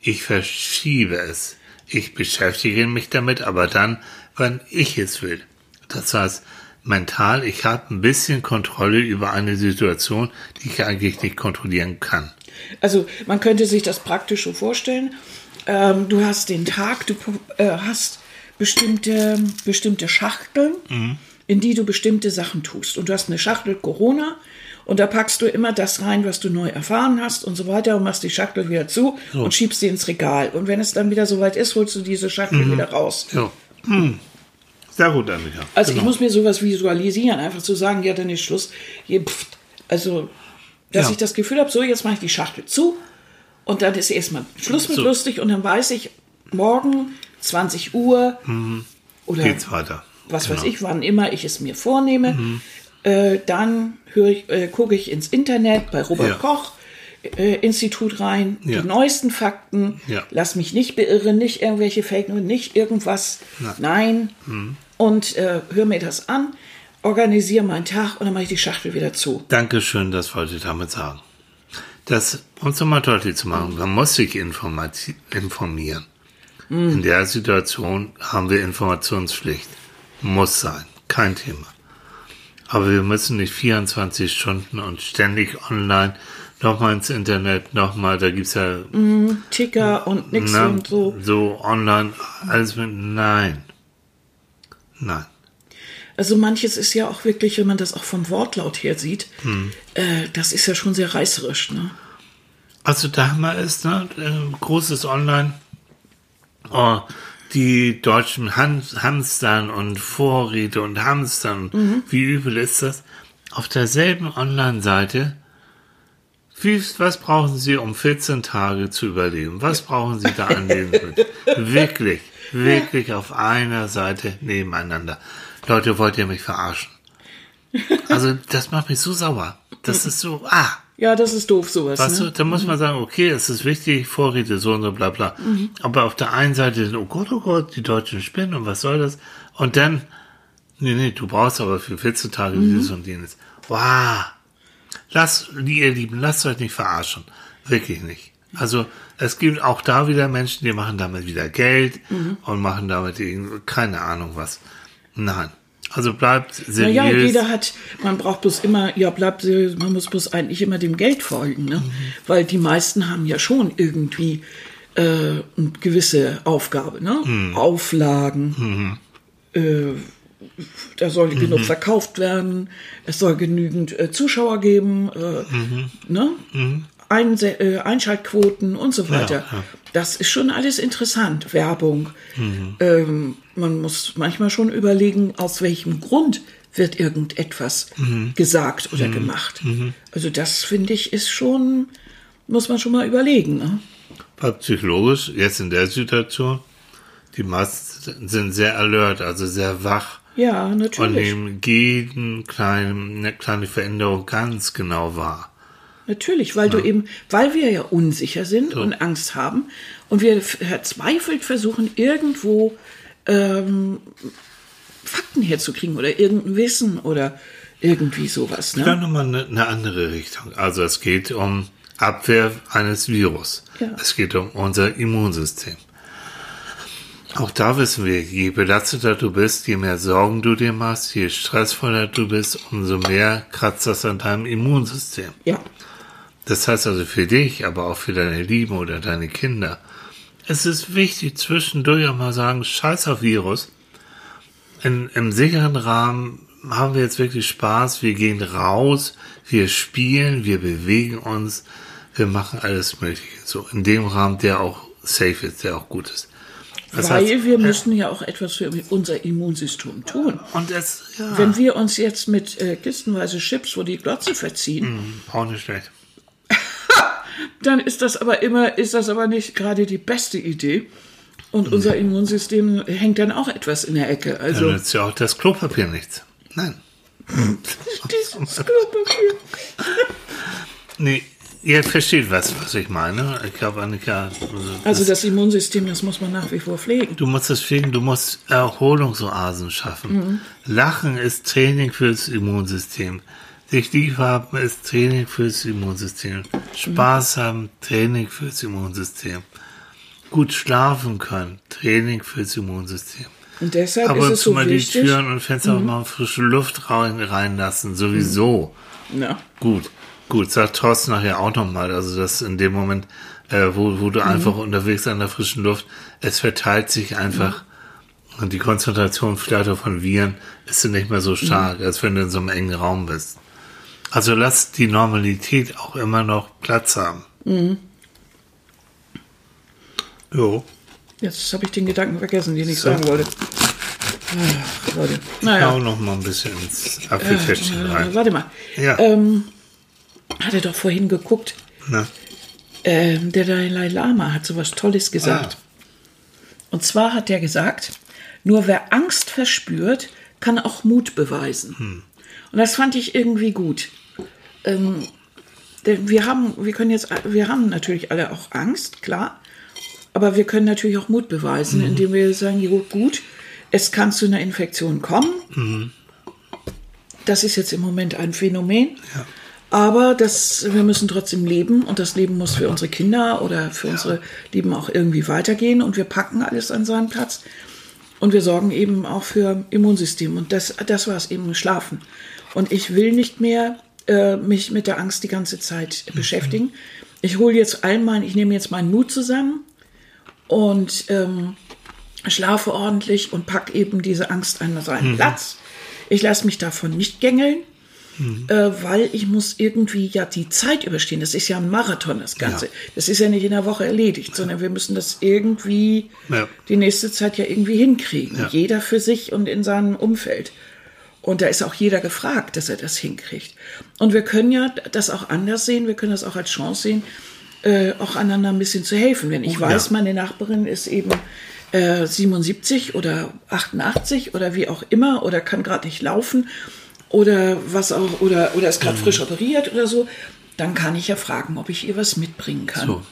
ich verschiebe es. Ich beschäftige mich damit, aber dann, wann ich es will. Das heißt, mental, ich habe ein bisschen Kontrolle über eine Situation, die ich eigentlich nicht kontrollieren kann. Also man könnte sich das praktisch so vorstellen. Ähm, du hast den Tag, du äh, hast bestimmte, bestimmte Schachteln, in die du bestimmte Sachen tust. Und du hast eine Schachtel Corona und da packst du immer das rein, was du neu erfahren hast und so weiter und machst die Schachtel wieder zu und schiebst sie ins Regal. Und wenn es dann wieder soweit ist, holst du diese Schachtel wieder raus. So. Hm. Sehr gut, Annika. Also Genau. ich muss mir sowas visualisieren, einfach zu sagen, ja, dann ist Schluss. Pft. Also, dass Ja. ich das Gefühl habe, so, jetzt mache ich die Schachtel zu und dann ist erstmal Schluss mit So. lustig und dann weiß ich, morgen 20 Uhr oder Mhm. Geht's weiter. was Genau. weiß ich, wann immer ich es mir vornehme, äh, dann höre ich, äh, gucke ich ins Internet bei Robert Ja. Koch. Äh, Institut rein, Ja. die neuesten Fakten, Ja. lass mich nicht beirren, nicht irgendwelche Fake News, nicht irgendwas, nein, Mhm. und äh, hör mir das an, organisiere meinen Tag und dann mache ich die Schachtel wieder zu. Dankeschön, das wollte ich damit sagen. Das, uns nochmal deutlich zu machen, man muss sich informieren. In der Situation haben wir Informationspflicht. Muss sein, kein Thema. Aber wir müssen nicht 24 Stunden und ständig online, nochmal ins Internet, nochmal, da gibt's ja Ticker und nix und so. so online, alles mit, nein. Nein. Also manches ist ja auch wirklich, wenn man das auch vom Wortlaut her sieht, Hm. äh, das ist ja schon sehr reißerisch. Ne? Also der Hammer ist, ne, äh, großes Online, oh, die Deutschen Han hamstern und Vorräte und hamstern, wie übel ist das? Auf derselben Online-Seite, was brauchen Sie, um 14 Tage zu überleben? Was brauchen Sie da an Lebensmitteln? wirklich, wirklich auf einer Seite nebeneinander. Leute, wollt ihr mich verarschen? Also das macht mich so sauer. Das ist so, ah, Ja, das ist doof, sowas. weißt ne? du, da muss man sagen, okay, es ist wichtig, Vorräte so und so, bla bla. Aber auf der einen Seite, oh Gott, oh Gott, die Deutschen spinnen und was soll das? Und dann, nee, nee, du brauchst aber für 14 Tage dieses und jenes. Wow. Lasst, ihr Lieben, lasst euch nicht verarschen. Wirklich nicht. Also, es gibt auch da wieder Menschen, die machen damit wieder Geld und machen damit keine Ahnung was. Nein. Also bleibt seriös. Naja, jeder hat, man braucht bloß immer, ja, bleibt, seriös, man muss bloß eigentlich immer dem Geld folgen, ne? Mhm. Weil die meisten haben ja schon irgendwie äh, eine gewisse Aufgabe, ne? Mhm. Auflagen, äh, da soll Mhm. genug verkauft werden, es soll genügend äh, Zuschauer geben, äh, Mhm. ne? Einse äh, Einschaltquoten und so weiter. ja. Das ist schon alles interessant. Werbung. Mhm. Ähm, man muss manchmal schon überlegen, aus welchem Grund wird irgendetwas Mhm. gesagt oder gemacht. Also das finde ich ist schon, muss man schon mal überlegen. Ne? Psychologisch, jetzt in der Situation, die meisten sind sehr alert, also sehr wach Ja, und natürlich. nehmen jeden kleinen, eine kleine Veränderung ganz genau wahr. Natürlich, weil du eben, weil wir ja unsicher sind und Angst haben und wir verzweifelt versuchen, irgendwo ähm, Fakten herzukriegen oder irgendein Wissen oder irgendwie sowas. Ne? Dann nochmal eine, eine andere Richtung. Also es geht um Abwehr eines Virus. Ja. Es geht um unser Immunsystem. Auch da wissen wir, je belasteter du bist, je mehr Sorgen du dir machst, je stressvoller du bist, umso mehr kratzt das an deinem Immunsystem. Ja, Das heißt also für dich, aber auch für deine Lieben oder deine Kinder. Es ist wichtig, zwischendurch auch mal sagen, scheiß auf Virus. In, Im sicheren Rahmen haben wir jetzt wirklich Spaß. Wir gehen raus, wir spielen, wir bewegen uns, wir machen alles Mögliche. So in dem Rahmen, der auch safe ist, der auch gut ist. Das weil heißt, wir müssen ja auch etwas für unser Immunsystem tun. und es, ja, Wenn wir uns jetzt mit äh, kistenweise Chips vor die Glotze verziehen, auch nicht schlecht. Dann ist das aber immer, ist das aber nicht gerade die beste Idee. Und unser Immunsystem hängt dann auch etwas in der Ecke. Dann Also nützt ja auch das Klopapier nichts. Nein. dieses Klopapier. Nee, ihr versteht was, was ich meine. Ich glaube, Annika, Also das Immunsystem, das muss man nach wie vor pflegen. du musst es pflegen, du musst Erholungsoasen schaffen. Lachen ist Training fürs Immunsystem. Sich lieb haben ist Training fürs Immunsystem. Spaß haben, Training fürs Immunsystem. Gut schlafen können, Training fürs Immunsystem. Und deshalb Aber ist es so mal die wichtig. Türen und Fenster auch mal frische Luft rein, reinlassen, sowieso. Ja. Gut, gut, sagt Thorsten nachher auch nochmal, also das in dem Moment, äh, wo, wo du einfach unterwegs an der frischen Luft, es verteilt sich einfach und die Konzentration vielleicht auch von Viren ist dann nicht mehr so stark, als wenn du in so einem engen Raum bist. Also lass die Normalität auch immer noch Platz haben. Jo. Jetzt habe ich den Gedanken vergessen, den ich So. sagen wollte. Ach, Leute. Hau Naja, noch mal ein bisschen ins Apfeltäschchen äh, rein. warte mal. Ja. Ähm, hat er doch vorhin geguckt. Na, Ähm, der Dalai Lama hat so was Tolles gesagt. Ah. Und zwar hat er gesagt, nur wer Angst verspürt, kann auch Mut beweisen. Hm. Und das fand ich irgendwie gut. Ähm, denn wir haben, wir können jetzt, wir haben natürlich alle auch Angst, klar. Aber wir können natürlich auch Mut beweisen, Mhm. indem wir sagen, jo, gut, es kann zu einer Infektion kommen. Mhm. Das ist jetzt im Moment ein Phänomen. Aber das, wir müssen trotzdem leben und das Leben muss für unsere Kinder oder für unsere Lieben auch irgendwie weitergehen und wir packen alles an seinen Platz und wir sorgen eben auch für Immunsystem und das, das war es eben Schlafen. Und ich will nicht mehr äh, mich mit der Angst die ganze Zeit beschäftigen. Ich hole jetzt all mein, ich nehme jetzt meinen Mut zusammen und ähm, schlafe ordentlich und pack eben diese Angst an seinen Platz. Ich lasse mich davon nicht gängeln, äh, weil ich muss irgendwie ja die Zeit überstehen. Das ist ja ein Marathon, das Ganze. Ja. Das ist ja nicht in der Woche erledigt, sondern wir müssen das irgendwie Ja. die nächste Zeit ja irgendwie hinkriegen. Ja. Jeder für sich und in seinem Umfeld. Und da ist auch jeder gefragt, dass er das hinkriegt. Und wir können ja das auch anders sehen, wir können das auch als Chance sehen, äh, auch einander ein bisschen zu helfen. Wenn ich Oh, weiß, ja. meine Nachbarin ist eben äh, 77 oder 88 oder wie auch immer oder kann gerade nicht laufen oder was auch, oder, oder ist gerade frisch operiert oder so, dann kann ich ja fragen, ob ich ihr was mitbringen kann. So.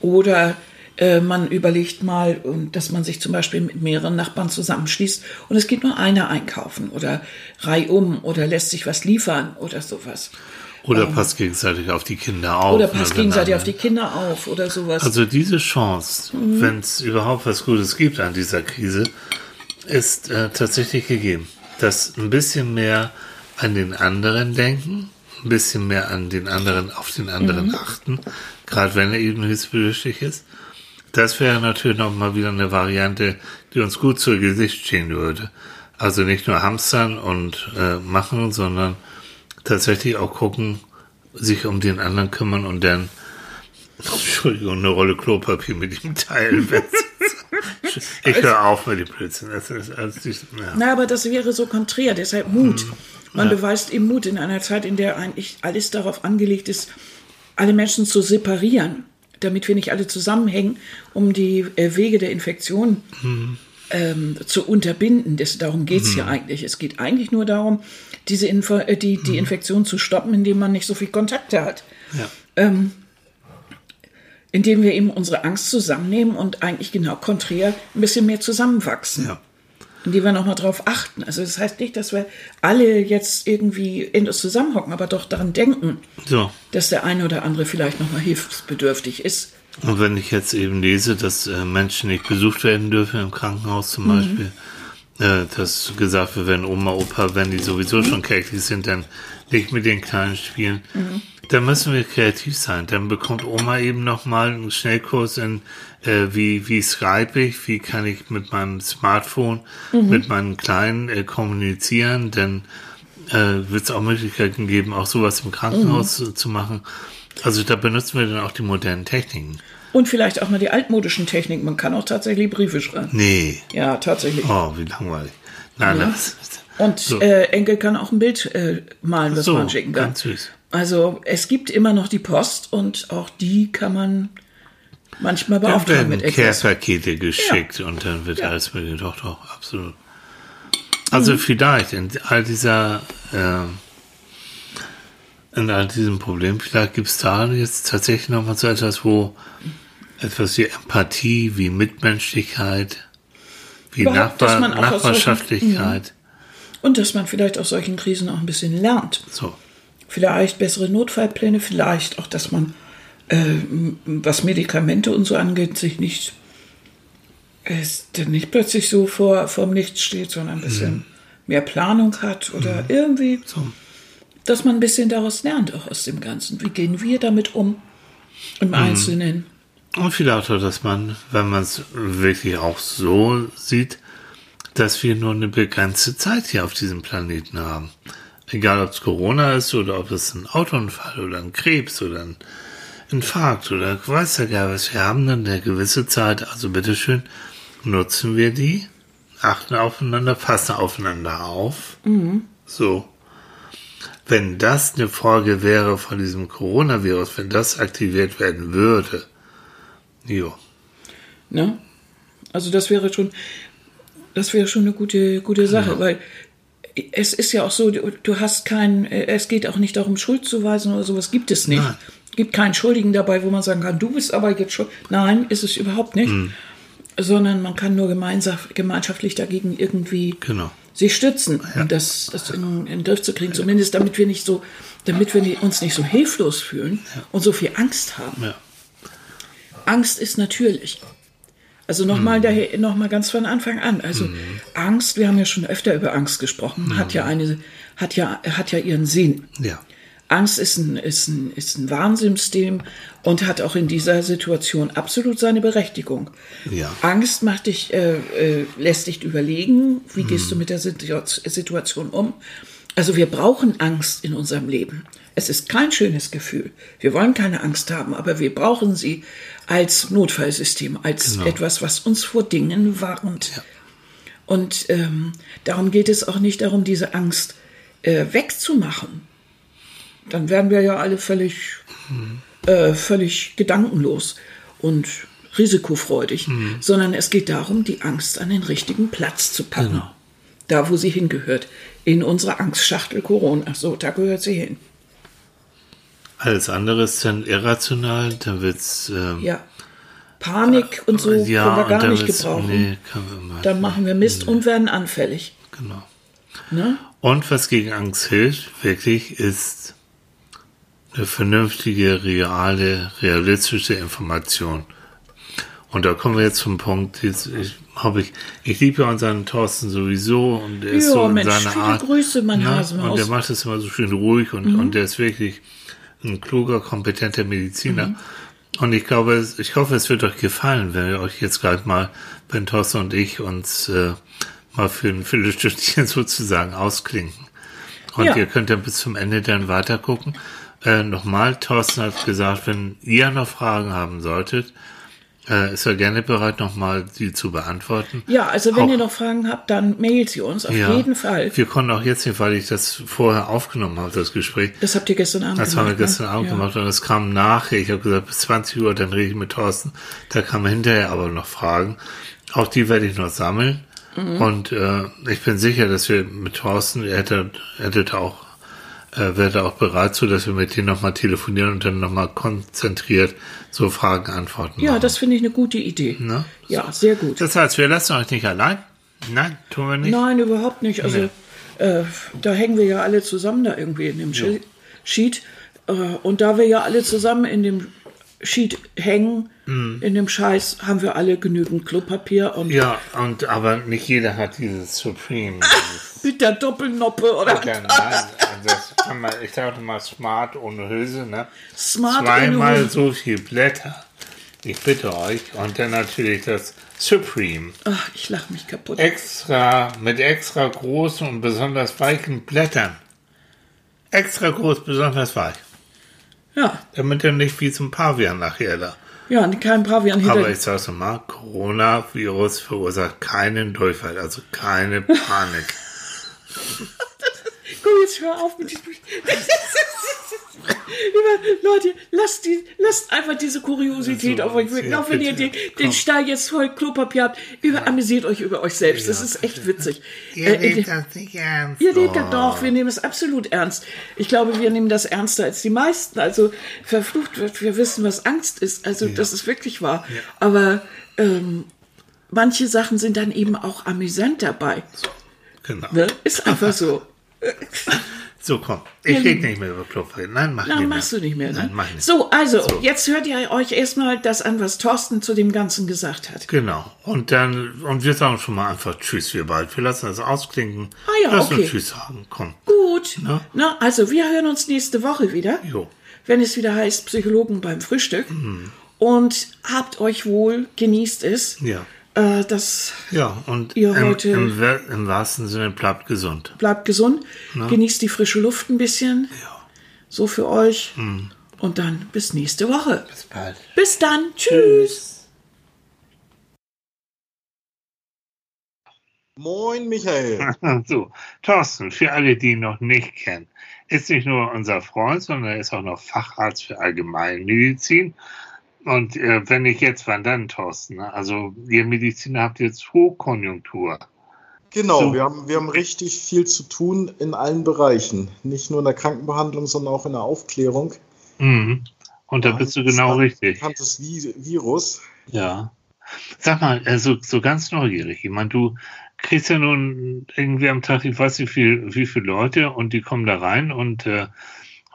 Oder äh, man überlegt mal, und dass man sich zum Beispiel mit mehreren Nachbarn zusammenschließt und es geht nur einer einkaufen oder reihum oder lässt sich was liefern oder sowas. Oder passt gegenseitig auf die Kinder auf. Oder ne, passt gegenseitig auf die Kinder auf oder sowas. Also diese Chance, Mhm. wenn es überhaupt was Gutes gibt an dieser Krise, ist äh, tatsächlich gegeben. Dass ein bisschen mehr an den anderen denken, ein bisschen mehr an den anderen, auf den anderen Mhm. achten, gerade wenn er eben hilfsbedürftig ist. Das wäre natürlich noch mal wieder eine Variante, die uns gut zu Gesicht stehen würde. Also nicht nur hamstern und äh, machen, sondern tatsächlich auch gucken, sich um den anderen kümmern und dann, Entschuldigung, eine Rolle Klopapier mit ihm teilen. ich höre auf mit dem Blödsinn. Das ist, also, ja. Na, aber das wäre so konträr, deshalb Mut. Mhm. Man beweist eben Mut in einer Zeit, in der eigentlich alles darauf angelegt ist, alle Menschen zu separieren, damit wir nicht alle zusammenhängen, um die äh, Wege der Infektion Mhm. ähm, zu unterbinden. Das, darum geht's ja eigentlich. Es geht eigentlich nur darum, diese Info, äh, die, Mhm. die Infektion zu stoppen, indem man nicht so viel Kontakte hat. Ja. Indem wir eben unsere Angst zusammennehmen und eigentlich genau konträr ein bisschen mehr zusammenwachsen. Ja. Indem wir nochmal drauf achten. Also das heißt nicht, dass wir alle jetzt irgendwie endlos zusammenhocken, aber doch daran denken, So. dass der eine oder andere vielleicht nochmal hilfsbedürftig ist. Und wenn ich jetzt eben lese, dass äh, Menschen nicht besucht werden dürfen im Krankenhaus zum Beispiel, äh, dass gesagt wird, wenn Oma, Opa, wenn die sowieso schon kränklich sind, dann nicht mit den Kleinen spielen. Dann müssen wir kreativ sein. Dann bekommt Oma eben nochmal einen Schnellkurs in, äh, wie, wie Skype ich, wie kann ich mit meinem Smartphone, mit meinen Kleinen äh, kommunizieren, dann äh, wird es auch Möglichkeiten geben, auch sowas im Krankenhaus zu, zu machen. Also da benutzen wir dann auch die modernen Techniken. Und vielleicht auch mal die altmodischen Techniken. Man kann auch tatsächlich Briefe schreiben. Nee. Ja, tatsächlich. Oh, wie langweilig. Nein, Ja. das Und So. äh, Enkel kann auch ein Bild äh, malen, das so, man schicken kann. ganz süß. Also es gibt immer noch die Post und auch die kann man manchmal werden mit etwas. Care-Pakete geschickt und dann wird Ja. alles mit doch, doch, absolut. Also vielleicht in all dieser, äh, in all diesem Problem, vielleicht gibt es da jetzt tatsächlich nochmal so etwas, wo etwas wie Empathie, wie Mitmenschlichkeit, wie Überhaupt, Nachbar aus solchen- Nachbarschaftlichkeit, Und dass man vielleicht aus solchen Krisen auch ein bisschen lernt. so. Vielleicht bessere Notfallpläne, vielleicht auch, dass man, was Medikamente und so angeht, sich nicht, nicht plötzlich so vor, vor dem Nichts steht, sondern ein bisschen mehr Planung hat oder irgendwie, so. dass man ein bisschen daraus lernt, auch aus dem Ganzen. Wie gehen wir damit um? Im Einzelnen. Und vielleicht auch, dass man, wenn man es wirklich auch so sieht, dass wir nur eine begrenzte Zeit hier auf diesem Planeten haben. Egal, ob es Corona ist oder ob es ein Autounfall oder ein Krebs oder ein Infarkt oder weiß ja gar was. Wir haben dann eine gewisse Zeit. Also bitteschön, nutzen wir die, achten aufeinander, passen aufeinander auf. So. Wenn das eine Folge wäre von diesem Coronavirus, wenn das aktiviert werden würde, jo. Ne? Also das wäre schon, das wäre schon eine gute, gute Sache, weil es ist ja auch so, du, hast kein, äh, es geht auch nicht darum, Schuld zu weisen oder sowas gibt es nicht. Nein. Gibt keinen Schuldigen dabei, wo man sagen kann, du bist aber jetzt schuld. Nein, ist es überhaupt nicht. Sondern man kann nur gemeinschaftlich dagegen irgendwie Genau. sich stützen, um das, das in, in den Griff zu kriegen. Zumindest damit wir nicht so, damit wir uns nicht so hilflos fühlen und so viel Angst haben. Ja. Angst ist natürlich. Also nochmal daher, noch mal ganz von Anfang an. Also Angst, wir haben ja schon öfter über Angst gesprochen, hat ja eine, hat ja, hat ja ihren Sinn. Ja. Angst ist ein, ist ein, ist ein Warnsystem und hat auch in dieser Situation absolut seine Berechtigung. Ja. Angst macht dich, äh, äh, lässt dich überlegen, wie gehst du mit der Situa- Situation um. Also wir brauchen Angst in unserem Leben. Es ist kein schönes Gefühl. Wir wollen keine Angst haben, aber wir brauchen sie als Notfallsystem, als Genau. etwas, was uns vor Dingen warnt. Und ähm, darum geht es auch nicht darum, diese Angst äh, wegzumachen. Dann wären wir ja alle völlig, äh, völlig gedankenlos und risikofreudig, sondern es geht darum, die Angst an den richtigen Platz zu packen. Genau. Da, wo sie hingehört. In unsere Angstschachtel Corona. So, da gehört sie hin. Alles andere ist dann irrational, dann wird's. Ähm, Ja. Panik und so ja, können wir gar dann nicht gebrauchen. Nee. Dann machen wir Mist und werden anfällig. Genau. Ne? Und was gegen Angst hilft, wirklich, ist vernünftige, reale, realistische Information. Und da kommen wir jetzt zum Punkt, jetzt, ich hoffe ich, ich liebe ja unseren Thorsten sowieso und er ist Ja, so in Mensch, seiner viele Art. Grüße, mein ne? Hasenmaus. Mhm. Und der macht es immer so schön ruhig und, und der ist wirklich ein kluger, kompetenter Mediziner. Mhm. Und ich glaube, ich hoffe, es wird euch gefallen, wenn wir euch jetzt gleich mal, wenn Thorsten und ich uns äh, mal für ein Viertelstündchen sozusagen ausklinken. Und Ja. ihr könnt dann bis zum Ende dann weiter gucken. Äh, Nochmal, Thorsten hat gesagt, wenn ihr noch Fragen haben solltet, äh, ist er gerne bereit, nochmal die zu beantworten. Ja, also wenn Auch- ihr noch Fragen habt, dann mailt sie uns auf Ja. jeden Fall. Wir konnten auch jetzt nicht, weil ich das vorher aufgenommen habe, das Gespräch. Das habt ihr gestern Abend Das gemacht. haben wir gestern ne? Abend ja. gemacht und es kam nachher. Ich habe gesagt, bis 20 Uhr, dann rede ich mit Thorsten. Da kamen hinterher aber noch Fragen. Auch die werde ich noch sammeln. Mhm. Und äh, ich bin sicher, dass wir mit Thorsten, er hätte, hätte auch, äh, wäre auch bereit zu, dass wir mit denen nochmal telefonieren und dann nochmal konzentriert so Fragen antworten. Ja, machen. das finde ich eine gute Idee. Ne? Ja, sehr gut. Das heißt, wir lassen euch nicht allein. Nein, tun wir nicht. Nein, überhaupt nicht. Also Nee. äh, da hängen wir ja alle zusammen da irgendwie in dem Schi- Sheet. Äh, und da wir ja alle zusammen in dem Sheet hängen, Mhm. in dem Scheiß, haben wir alle genügend Klopapier und Ja, und aber nicht jeder hat dieses Supreme. mit der Doppelnoppe oder Blättern, nein, das man, ich sage mal smart ohne Hülse, ne? Smart Zweimal ohne Hülse. so viel Blätter. Ich bitte euch. Und dann natürlich das Supreme. Ach, ich lach mich kaputt. Extra, mit extra großen und besonders weichen Blättern. Extra groß, besonders weich. Ja, Damit er nicht wie zum Pavian nachher da. ja, kein Pavian hinter. Aber ich sag's nochmal, Coronavirus verursacht keinen Durchfall, also keine Panik. Komm, jetzt hör auf mit diesem. Leute, lasst, die, lasst einfach diese Kuriosität So, auf euch wirken. ja, Auch wenn ihr bitte, den, komm. den Stall jetzt voll Klopapier habt, über, amüsiert euch über euch selbst. Das ist echt witzig. Ihr Äh, nehmt dem- das nicht ernst. Ihr nehmt das Oh. doch, wir nehmen es absolut ernst. Ich glaube, wir nehmen das ernster als die meisten. Also verflucht wird, wir wissen, was Angst ist. Also das ist wirklich wahr. Aber ähm, manche Sachen sind dann eben auch amüsant dabei. Genau. Ne? Ist einfach so. So, komm. Ich rede nicht mehr über Klopfen. Nein, mach Nein, nicht machst du nicht mehr. Ne? Nein, mach nicht. So, also, jetzt hört ihr euch erstmal das an, was Thorsten zu dem Ganzen gesagt hat. Genau. Und dann, und wir sagen schon mal einfach Tschüss, wir bald. Wir lassen das ausklinken. Ah ja, Lass uns okay. Tschüss sagen. Komm. Gut. Ne? Na, also, wir hören uns nächste Woche wieder, Jo. wenn es wieder heißt Psychologen beim Frühstück. Mhm. Und habt euch wohl, genießt es. Ja. Äh, das Ja, und Ihr im, heute- im, im wahrsten Sinne bleibt gesund. bleibt gesund, genießt die frische Luft ein bisschen. So für euch. Mhm. Und dann bis nächste Woche. Bis bald. Bis dann. Tschüss. Moin, Michael. So, Thorsten, für alle, die ihn noch nicht kennen, ist nicht nur unser Freund, sondern er ist auch noch Facharzt für Allgemeinmedizin. Und äh, wenn ich jetzt, wann dann, Thorsten? ne? Also, ihr Mediziner habt jetzt Hochkonjunktur. Genau, So. wir, haben, wir haben richtig viel zu tun in allen Bereichen. Nicht nur in der Krankenbehandlung, sondern auch in der Aufklärung. Mhm. Und da bist du genau ein richtig. Bekanntes Vi- Virus. Ja. Sag mal, also so ganz neugierig. Ich meine, du kriegst ja nun irgendwie am Tag, ich weiß nicht, wie, wie viele Leute und die kommen da rein und äh,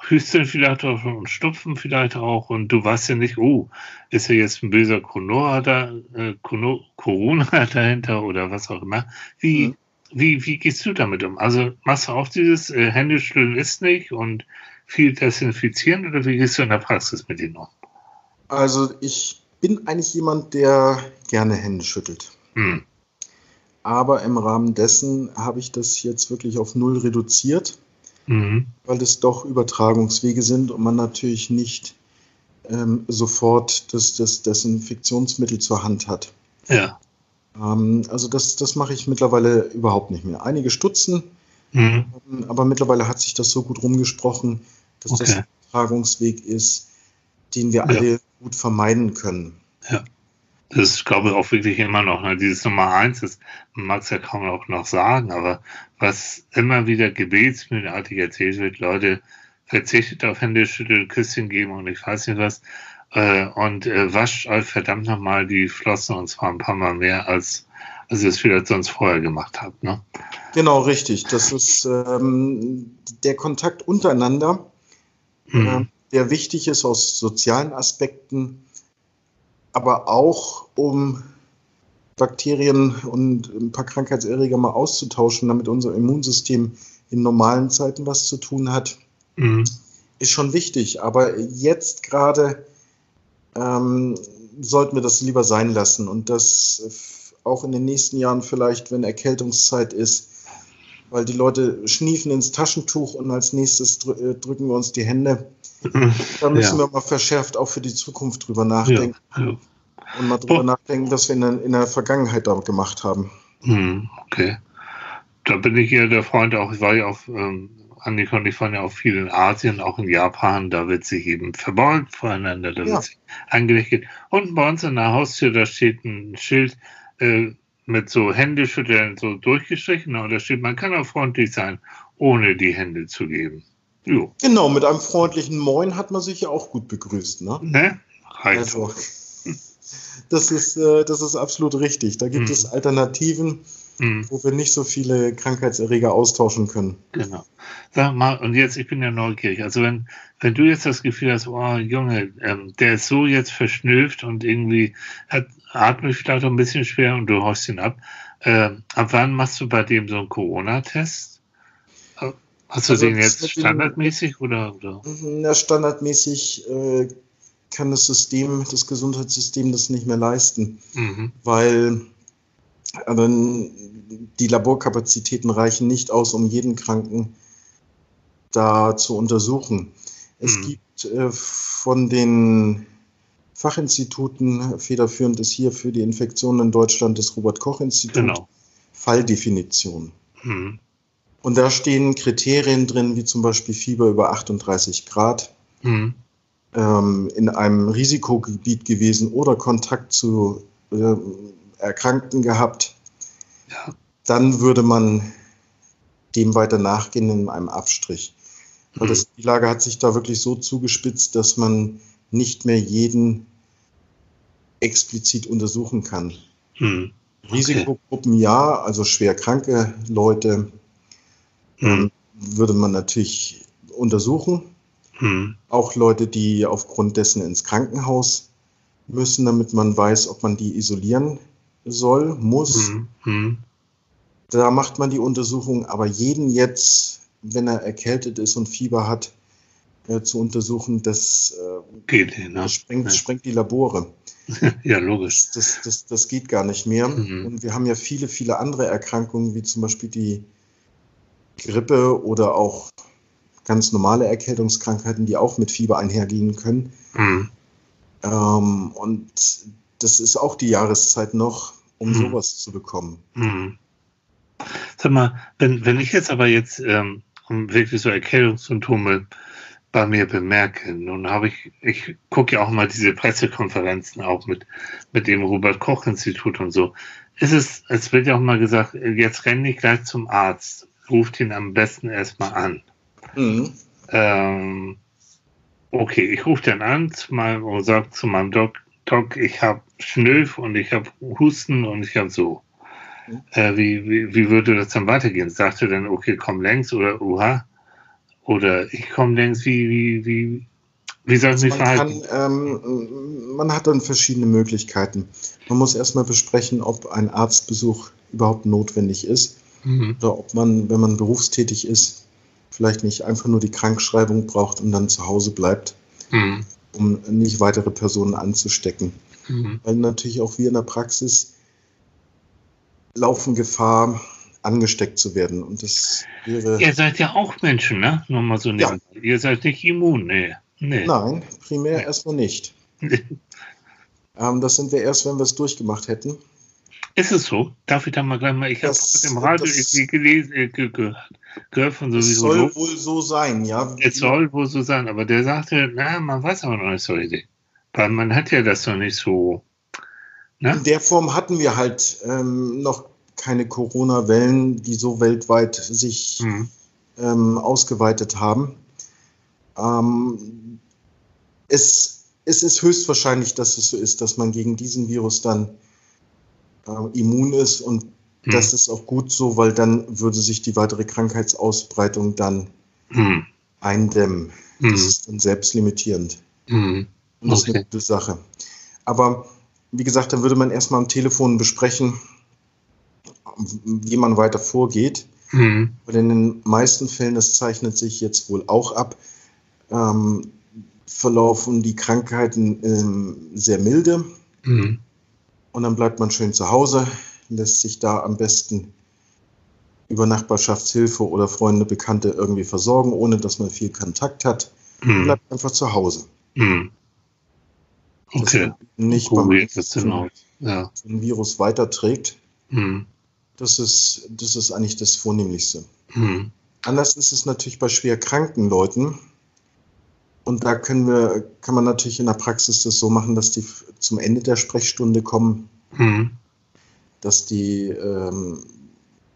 hüsteln vielleicht auch und stupfen vielleicht auch und du weißt ja nicht, oh, ist ja jetzt ein böser Corona, da, äh, Corona dahinter oder was auch immer. Wie, Mhm. wie, wie gehst du damit um? Also machst du auch dieses äh, Händeschütteln ist nicht und viel desinfizieren oder wie gehst du in der Praxis mit denen um? Also ich bin eigentlich jemand, der gerne Hände schüttelt. Hm. Aber im Rahmen dessen habe ich das jetzt wirklich auf Null reduziert, Mhm. weil es doch Übertragungswege sind und man natürlich nicht ähm, sofort das, das Desinfektionsmittel zur Hand hat. Ja. Ähm, also das, das mache ich mittlerweile überhaupt nicht mehr. Einige stutzen, Mhm. ähm, aber mittlerweile hat sich das so gut rumgesprochen, dass das Okay. ein Übertragungsweg ist, den wir Ja. alle gut vermeiden können. Das ist, glaube ich, auch wirklich immer noch, ne? dieses Nummer eins ist, man mag es ja kaum auch noch sagen, aber was immer wieder gebetsmühlenartig erzählt wird, Leute, verzichtet auf Hände schütteln, Küsschen geben und ich weiß nicht was, äh, und äh, wascht euch verdammt nochmal die Flossen und zwar ein paar Mal mehr, als, als ihr es vielleicht sonst vorher gemacht habt. Ne? Genau, richtig. Das ist ähm, der Kontakt untereinander, mhm. äh, der wichtig ist aus sozialen Aspekten aber auch um Bakterien und ein paar Krankheitserreger mal auszutauschen, damit unser Immunsystem in normalen Zeiten was zu tun hat, mhm. ist schon wichtig. Aber jetzt gerade ähm, sollten wir das lieber sein lassen und das auch in den nächsten Jahren vielleicht, wenn Erkältungszeit ist, weil die Leute schniefen ins Taschentuch und als nächstes äh, drücken wir uns die Hände. Da müssen ja. wir mal verschärft auch für die Zukunft drüber nachdenken. Ja, ja. Und mal drüber oh. nachdenken, was wir in der, in der Vergangenheit da gemacht haben. Hm, okay. Da bin ich ja der Freund auch, ich war ja auf, ähm, Annika und ich waren ja auch viel in Asien, auch in Japan, da wird sich eben verbeugt voreinander, da wird sich angelegt. Und bei uns in der Haustür, da steht ein Schild, äh, mit so Händeschütteln so durchgestrichen und da steht, man kann auch freundlich sein, ohne die Hände zu geben. Jo. Genau, mit einem freundlichen Moin hat man sich ja auch gut begrüßt, ne? Ne? Also, das ist, äh, das ist absolut richtig. Da gibt mhm. es Alternativen, mhm. wo wir nicht so viele Krankheitserreger austauschen können. Genau. Sag mal, und jetzt, ich bin ja neugierig. Also wenn, wenn du jetzt das Gefühl hast, oh Junge, ähm, der ist so jetzt verschnülft und irgendwie hat, atmet vielleicht auch ein bisschen schwer und du haust ihn ab. Äh, ab wann machst du bei dem so einen Corona-Test? Hast du also den jetzt standardmäßig oder? oder? Na, standardmäßig äh, kann das System, das Gesundheitssystem das nicht mehr leisten, mhm. weil also, die Laborkapazitäten reichen nicht aus, um jeden Kranken da zu untersuchen. Es mhm. gibt äh, von den Fachinstituten, federführend ist hier für die Infektionen in Deutschland das Robert-Koch-Institut, genau. Falldefinition. Mhm. Und da stehen Kriterien drin, wie zum Beispiel Fieber über 38 Grad, mhm. Ähm, in einem Risikogebiet gewesen oder Kontakt zu äh, Erkrankten gehabt. Ja. Dann würde man dem weiter nachgehen in einem Abstrich. Weil das, die Lage hat sich da wirklich so zugespitzt, dass man nicht mehr jeden explizit untersuchen kann. Hm. Okay. Risikogruppen ja, also schwer kranke Leute hm. würde man natürlich untersuchen. Hm. Auch Leute, die aufgrund dessen ins Krankenhaus müssen, damit man weiß, ob man die isolieren soll, muss. Hm. hm. Da macht man die Untersuchung, aber jeden jetzt, wenn er erkältet ist und Fieber hat, äh, zu untersuchen, das, äh, geht, ne? das sprengt, ja. sprengt die Labore. ja, logisch. Das, das, das geht gar nicht mehr. Mhm. Und wir haben ja viele, viele andere Erkrankungen, wie zum Beispiel die Grippe oder auch ganz normale Erkältungskrankheiten, die auch mit Fieber einhergehen können. Mhm. Ähm, und das ist auch die Jahreszeit noch, um mhm. sowas zu bekommen. Mhm. Sag mal, wenn, wenn ich jetzt aber jetzt ähm, wirklich so Erkältungssymptome bei mir bemerke. Nun habe ich, ich gucke ja auch mal diese Pressekonferenzen auch mit, mit dem Robert-Koch-Institut und so. Ist es, es wird ja auch mal gesagt, jetzt renne ich gleich zum Arzt, ruft ihn am besten erstmal an. Mhm. Ähm, okay, ich rufe dann an zu meinem, und sage zu meinem Doc, Doc, ich habe Schnülf und ich habe Husten und ich habe so. Mhm. Äh, wie, wie, wie würde das dann weitergehen? Sagt er dann, okay, komm längs oder uha? Oder ich komme längs, wie, wie, wie, wie soll es also mich verhalten? Kann, ähm, man hat dann verschiedene Möglichkeiten. Man muss erstmal besprechen, ob ein Arztbesuch überhaupt notwendig ist. Mhm. Oder ob man, wenn man berufstätig ist, vielleicht nicht einfach nur die Krankschreibung braucht und dann zu Hause bleibt, mhm. um nicht weitere Personen anzustecken. Mhm. Weil natürlich auch wir in der Praxis laufen Gefahr, angesteckt zu werden. Und das wäre. Ihr seid ja auch Menschen, ne? Nur mal so ja. Ihr seid nicht immun, ne? Nee. Nein, primär nee. erstmal nicht. ähm, das sind wir erst, wenn wir es durchgemacht hätten. Ist es so? Darf ich da mal gleich mal? Ich habe im Radio irgendwie gelesen, äh, gehört, gehört von sowieso. Es soll wohl so sein, ja. Es soll wohl so sein, aber der sagte, na, man weiß aber noch nicht so richtig. Weil man hat ja das noch nicht so Ne? In der Form hatten wir halt ähm, noch keine Corona-Wellen, die so weltweit sich mhm. ähm, ausgeweitet haben. Ähm, es, es ist höchstwahrscheinlich, dass es so ist, dass man gegen diesen Virus dann äh, immun ist und mhm. das ist auch gut so, weil dann würde sich die weitere Krankheitsausbreitung dann mhm. eindämmen. Das mhm. ist dann selbstlimitierend. Mhm. Und das okay. ist eine gute Sache. Aber wie gesagt, dann würde man erstmal am Telefon besprechen, wie man weiter vorgeht. Mhm. Und in den meisten Fällen, das zeichnet sich jetzt wohl auch ab, ähm, verlaufen die Krankheiten ähm, sehr milde. Mhm. Und dann bleibt man schön zu Hause, lässt sich da am besten über Nachbarschaftshilfe oder Freunde, Bekannte irgendwie versorgen, ohne dass man viel Kontakt hat. Mhm. Bleibt einfach zu Hause. Mhm. Okay. Nicht beim genau. ja. ein Virus weiterträgt. Mhm. Das ist, das ist eigentlich das Vornehmlichste. Mhm. Anders ist es natürlich bei schwer kranken Leuten. Und da können wir, kann man natürlich in der Praxis das so machen, dass die zum Ende der Sprechstunde kommen, mhm. dass die ähm,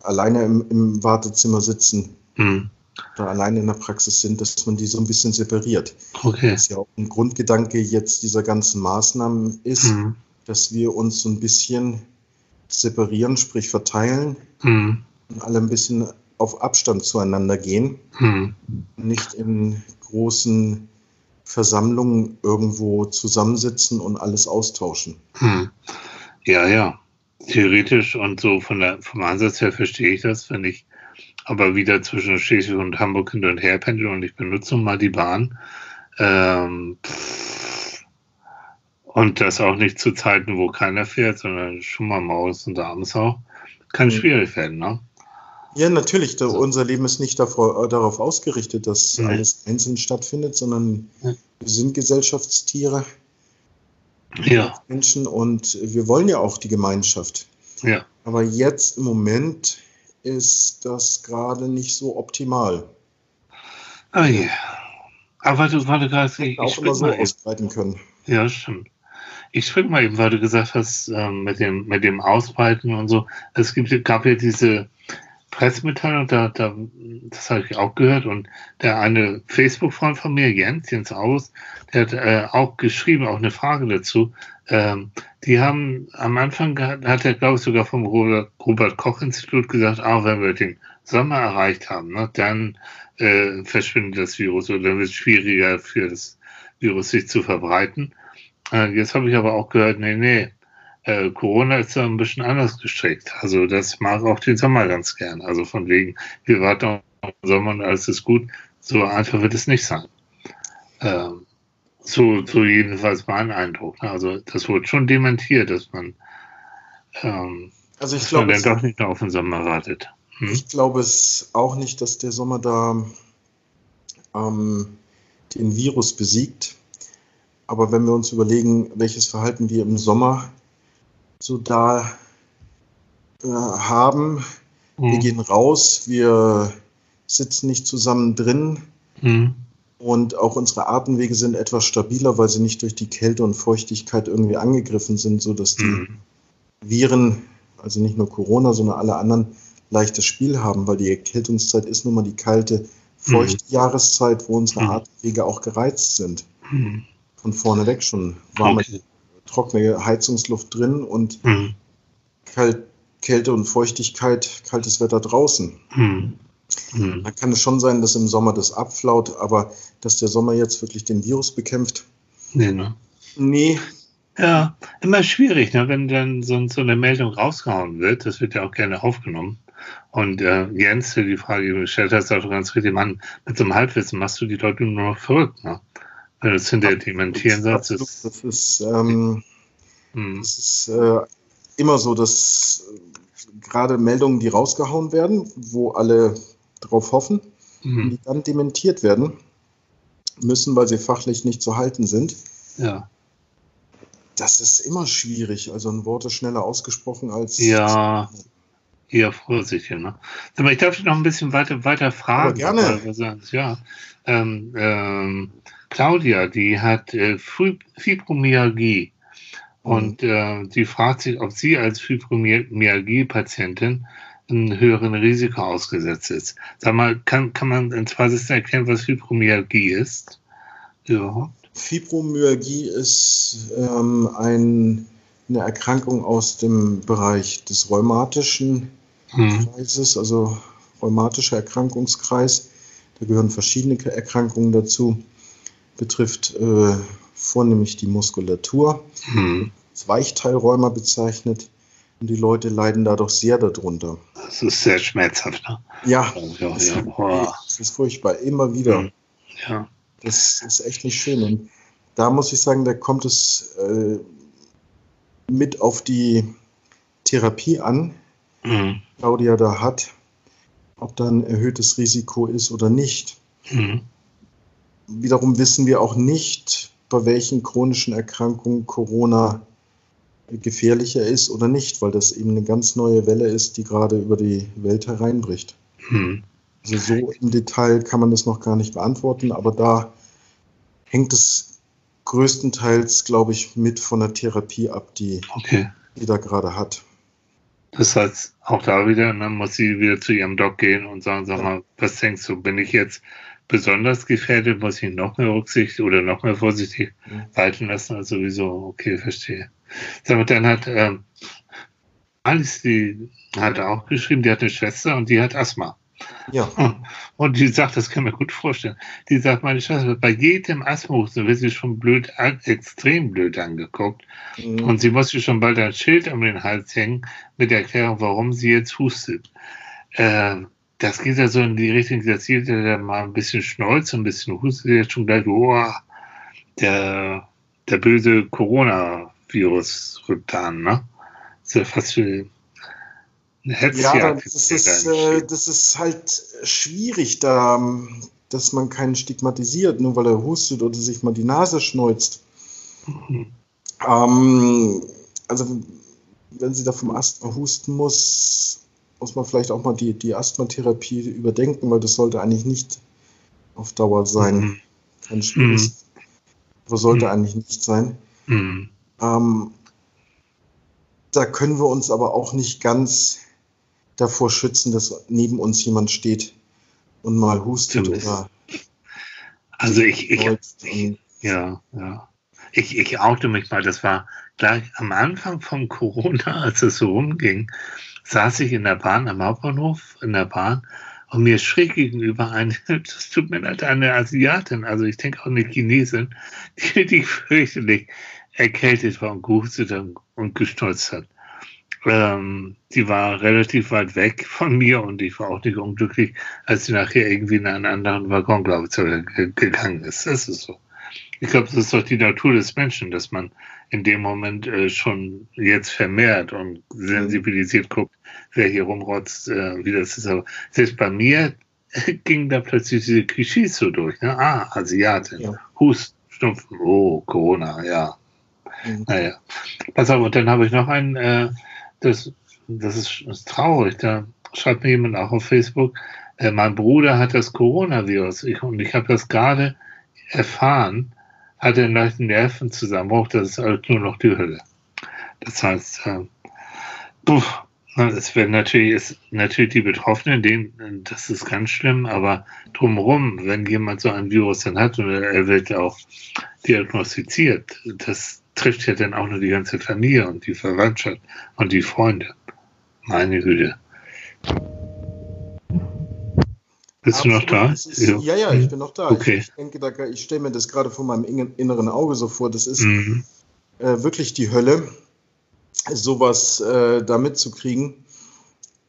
alleine im, im, Wartezimmer sitzen mhm. oder alleine in der Praxis sind, dass man die so ein bisschen separiert. Okay. Das ja auch ein Grundgedanke jetzt dieser ganzen Maßnahmen ist, mhm. dass wir uns so ein bisschen separieren, sprich verteilen mhm. und alle ein bisschen auf Abstand zueinander gehen, mhm. nicht in großen Versammlungen irgendwo zusammensitzen und alles austauschen. Hm. Ja, ja. Theoretisch und so von der, vom Ansatz her verstehe ich das, wenn ich aber wieder zwischen Schleswig und Hamburg hin und her pendel und ich benutze mal die Bahn. Ähm, und das auch nicht zu Zeiten, wo keiner fährt, sondern schon mal Maus und abends auch. Kann mhm. schwierig werden, ne? Ja, natürlich. Da, unser Leben ist nicht davor, äh, darauf ausgerichtet, dass ja. alles einzeln stattfindet, sondern ja. wir sind Gesellschaftstiere. Ja. Menschen und wir wollen ja auch die Gemeinschaft. Ja. Aber jetzt im Moment ist das gerade nicht so optimal. Ah ja. Aber weil du gerade ich, auch immer so ausbreiten können. Ja, stimmt. Ich springe mal eben, weil du gesagt hast, ähm, mit, dem, mit dem Ausbreiten und so. Es gibt, gab ja diese Pressemitteilung, da, da, das habe ich auch gehört. Und der eine Facebook-Freund von mir, Jens, Jens Aus, der hat äh, auch geschrieben, auch eine Frage dazu. Ähm, die haben am Anfang, hat er, glaube ich, sogar vom Robert-Koch-Institut gesagt, auch wenn wir den Sommer erreicht haben, ne, dann äh, verschwindet das Virus oder dann wird es schwieriger für das Virus sich zu verbreiten. Äh, jetzt habe ich aber auch gehört, nee, nee, äh, Corona ist da ein bisschen anders gestrickt. Also das mag auch den Sommer ganz gern. Also von wegen, wir warten auf den Sommer und alles ist gut. So einfach wird es nicht sein. Ähm, so, so jedenfalls mein Eindruck. Ne? Also das wurde schon dementiert, dass man, ähm, also ich glaube, dann doch nicht auf den Sommer wartet. Hm? Ich glaube es auch nicht, dass der Sommer da ähm, den Virus besiegt. Aber wenn wir uns überlegen, welches Verhalten wir im Sommer so da äh, haben. Mhm. Wir gehen raus, wir sitzen nicht zusammen drin. Mhm. Und auch unsere Atemwege sind etwas stabiler, weil sie nicht durch die Kälte und Feuchtigkeit irgendwie angegriffen sind, sodass die mhm. Viren, also nicht nur Corona, sondern alle anderen, leichtes Spiel haben, weil die Erkältungszeit ist nun mal die kalte, feuchte mhm. Jahreszeit, wo unsere mhm. Atemwege auch gereizt sind. Mhm. Von vorne weg schon warme okay trockene Heizungsluft drin und mhm. Kalt, Kälte und Feuchtigkeit, kaltes Wetter draußen. Mhm. Mhm. Dann kann es schon sein, dass im Sommer das abflaut, aber dass der Sommer jetzt wirklich den Virus bekämpft. Nee, ne? Nee. Ja, immer schwierig, ne? wenn dann so, so eine Meldung rausgehauen wird. Das wird ja auch gerne aufgenommen. Und äh, Jens, die Frage gestellt hat, sagt ganz richtig, Mann, mit so einem Halbwissen machst du die Leute nur noch verrückt. Ne? Wenn du es hinterher dementieren sollst. Das, das ist, ähm, hm. das ist äh, immer so, dass äh, gerade Meldungen, die rausgehauen werden, wo alle drauf hoffen, hm. die dann dementiert werden müssen, weil sie fachlich nicht zu halten sind. Ja. Das ist immer schwierig. Also ein Wort ist schneller ausgesprochen als. Ja, eher vorsichtig. Ne? Aber ich darf dich noch ein bisschen weiter, weiter fragen. Aber gerne. Ja. Ähm, ähm, Claudia, die hat äh, Fibromyalgie Und äh, die fragt sich, ob sie als Fibromyalgie-Patientin einem höheren Risiko ausgesetzt ist. Sag mal, kann, kann man in zwei Sätzen erklären, was Fibromyalgie ist? Überhaupt? Fibromyalgie ist ähm, ein, eine Erkrankung aus dem Bereich des rheumatischen hm. Kreises, also rheumatischer Erkrankungskreis. Da gehören verschiedene Erkrankungen dazu. Betrifft äh, vornehmlich die Muskulatur. Hm. Als Weichteilrheuma bezeichnet. Und die Leute leiden dadurch sehr darunter. Das ist sehr schmerzhaft, ne? Ja, ja, das, ja. Oh. das ist furchtbar, immer wieder. Hm. Ja. Das ist echt nicht schön. Und da muss ich sagen, da kommt es äh, mit auf die Therapie an, mhm. Claudia da hat, ob da ein erhöhtes Risiko ist oder nicht. Mhm. Wiederum wissen wir auch nicht, bei welchen chronischen Erkrankungen Corona gefährlicher ist oder nicht, weil das eben eine ganz neue Welle ist, die gerade über die Welt hereinbricht. Mhm. Also so im Detail kann man das noch gar nicht beantworten, aber da hängt es größtenteils, glaube ich, mit von der Therapie ab, die, okay. die da gerade hat. Das heißt, auch da wieder, dann muss sie wieder zu ihrem Doc gehen und sagen, sag mal, was denkst du, bin ich jetzt besonders gefährdet, muss ich noch mehr Rücksicht oder noch mehr vorsichtig mhm. walten lassen? Also sowieso, okay, verstehe. Mal, dann hat ähm, Alice, die hat auch geschrieben, die hat eine Schwester und die hat Asthma. Ja. Und die sagt, das kann man gut vorstellen. Die sagt, meine Schwester, bei jedem Asthmahusten wird sie schon blöd, extrem blöd angeguckt. Mhm. Und sie musste schon bald ein Schild um den Hals hängen mit der Erklärung, warum sie jetzt hustet. Äh, das geht ja so in die Richtung, dass jeder, der mal ein bisschen schnolzt, ein bisschen hustet, jetzt schon gleich, oh, der, der böse Coronavirus rückt an, ne? Das ist ja fast wie ja, das ist, äh, das ist halt schwierig, da, dass man keinen stigmatisiert, nur weil er hustet oder sich mal die Nase schneuzt. Mhm. Ähm, also, wenn sie da vom Asthma husten muss, muss man vielleicht auch mal die, die Asthmatherapie überdenken, weil das sollte eigentlich nicht auf Dauer sein. Mhm. Kein schlimmes, mhm. aber sollte mhm. eigentlich nicht sein. Mhm. Ähm, da können wir uns aber auch nicht ganz davor schützen, dass neben uns jemand steht und mal hustet oder. Also ich, ich, ich ja, ja. Ich, ich oute mich mal, das war gleich am Anfang von Corona, als es so rumging, saß ich in der Bahn am Hauptbahnhof, in der Bahn, und mir schräg gegenüber eine, das tut mir leid, eine Asiatin, also ich denke auch eine Chinesin, die, die fürchterlich erkältet war und gehustet und gestolzt hat ähm, die war relativ weit weg von mir und ich war auch nicht unglücklich, als sie nachher irgendwie in einen anderen Waggon, glaube ich, gegangen ist. Das ist so. Ich glaube, das ist doch die Natur des Menschen, dass man in dem Moment äh, schon jetzt vermehrt und sensibilisiert guckt, wer hier rumrotzt, äh, wie das ist. Aber selbst bei mir ging da plötzlich diese Klischees so durch. Ne? Ah, Asiatin, ja. Hust, Stumpfen, oh, Corona, ja. Mhm. Naja. Pass auf, und dann habe ich noch einen äh, das, das ist, ist traurig. Da schreibt mir jemand auch auf Facebook, äh, mein Bruder hat das Coronavirus ich, und ich habe das gerade erfahren, hat einen leichten Nervenzusammenbruch, das ist halt nur noch die Hölle. Das heißt, äh, es werden natürlich, ist natürlich die Betroffenen, denen, das ist ganz schlimm, aber drumherum, wenn jemand so ein Virus dann hat und er wird auch diagnostiziert, das, trifft ja dann auch nur die ganze Familie und die Verwandtschaft und die Freunde. Meine Güte. Bist Absolut. du noch da? Ist, ja, ja, ich bin noch da. Okay. Ich, ich denke, da, ich stelle mir das gerade vor meinem inneren Auge so vor. Das ist mhm. äh, wirklich die Hölle, sowas äh, da mitzukriegen.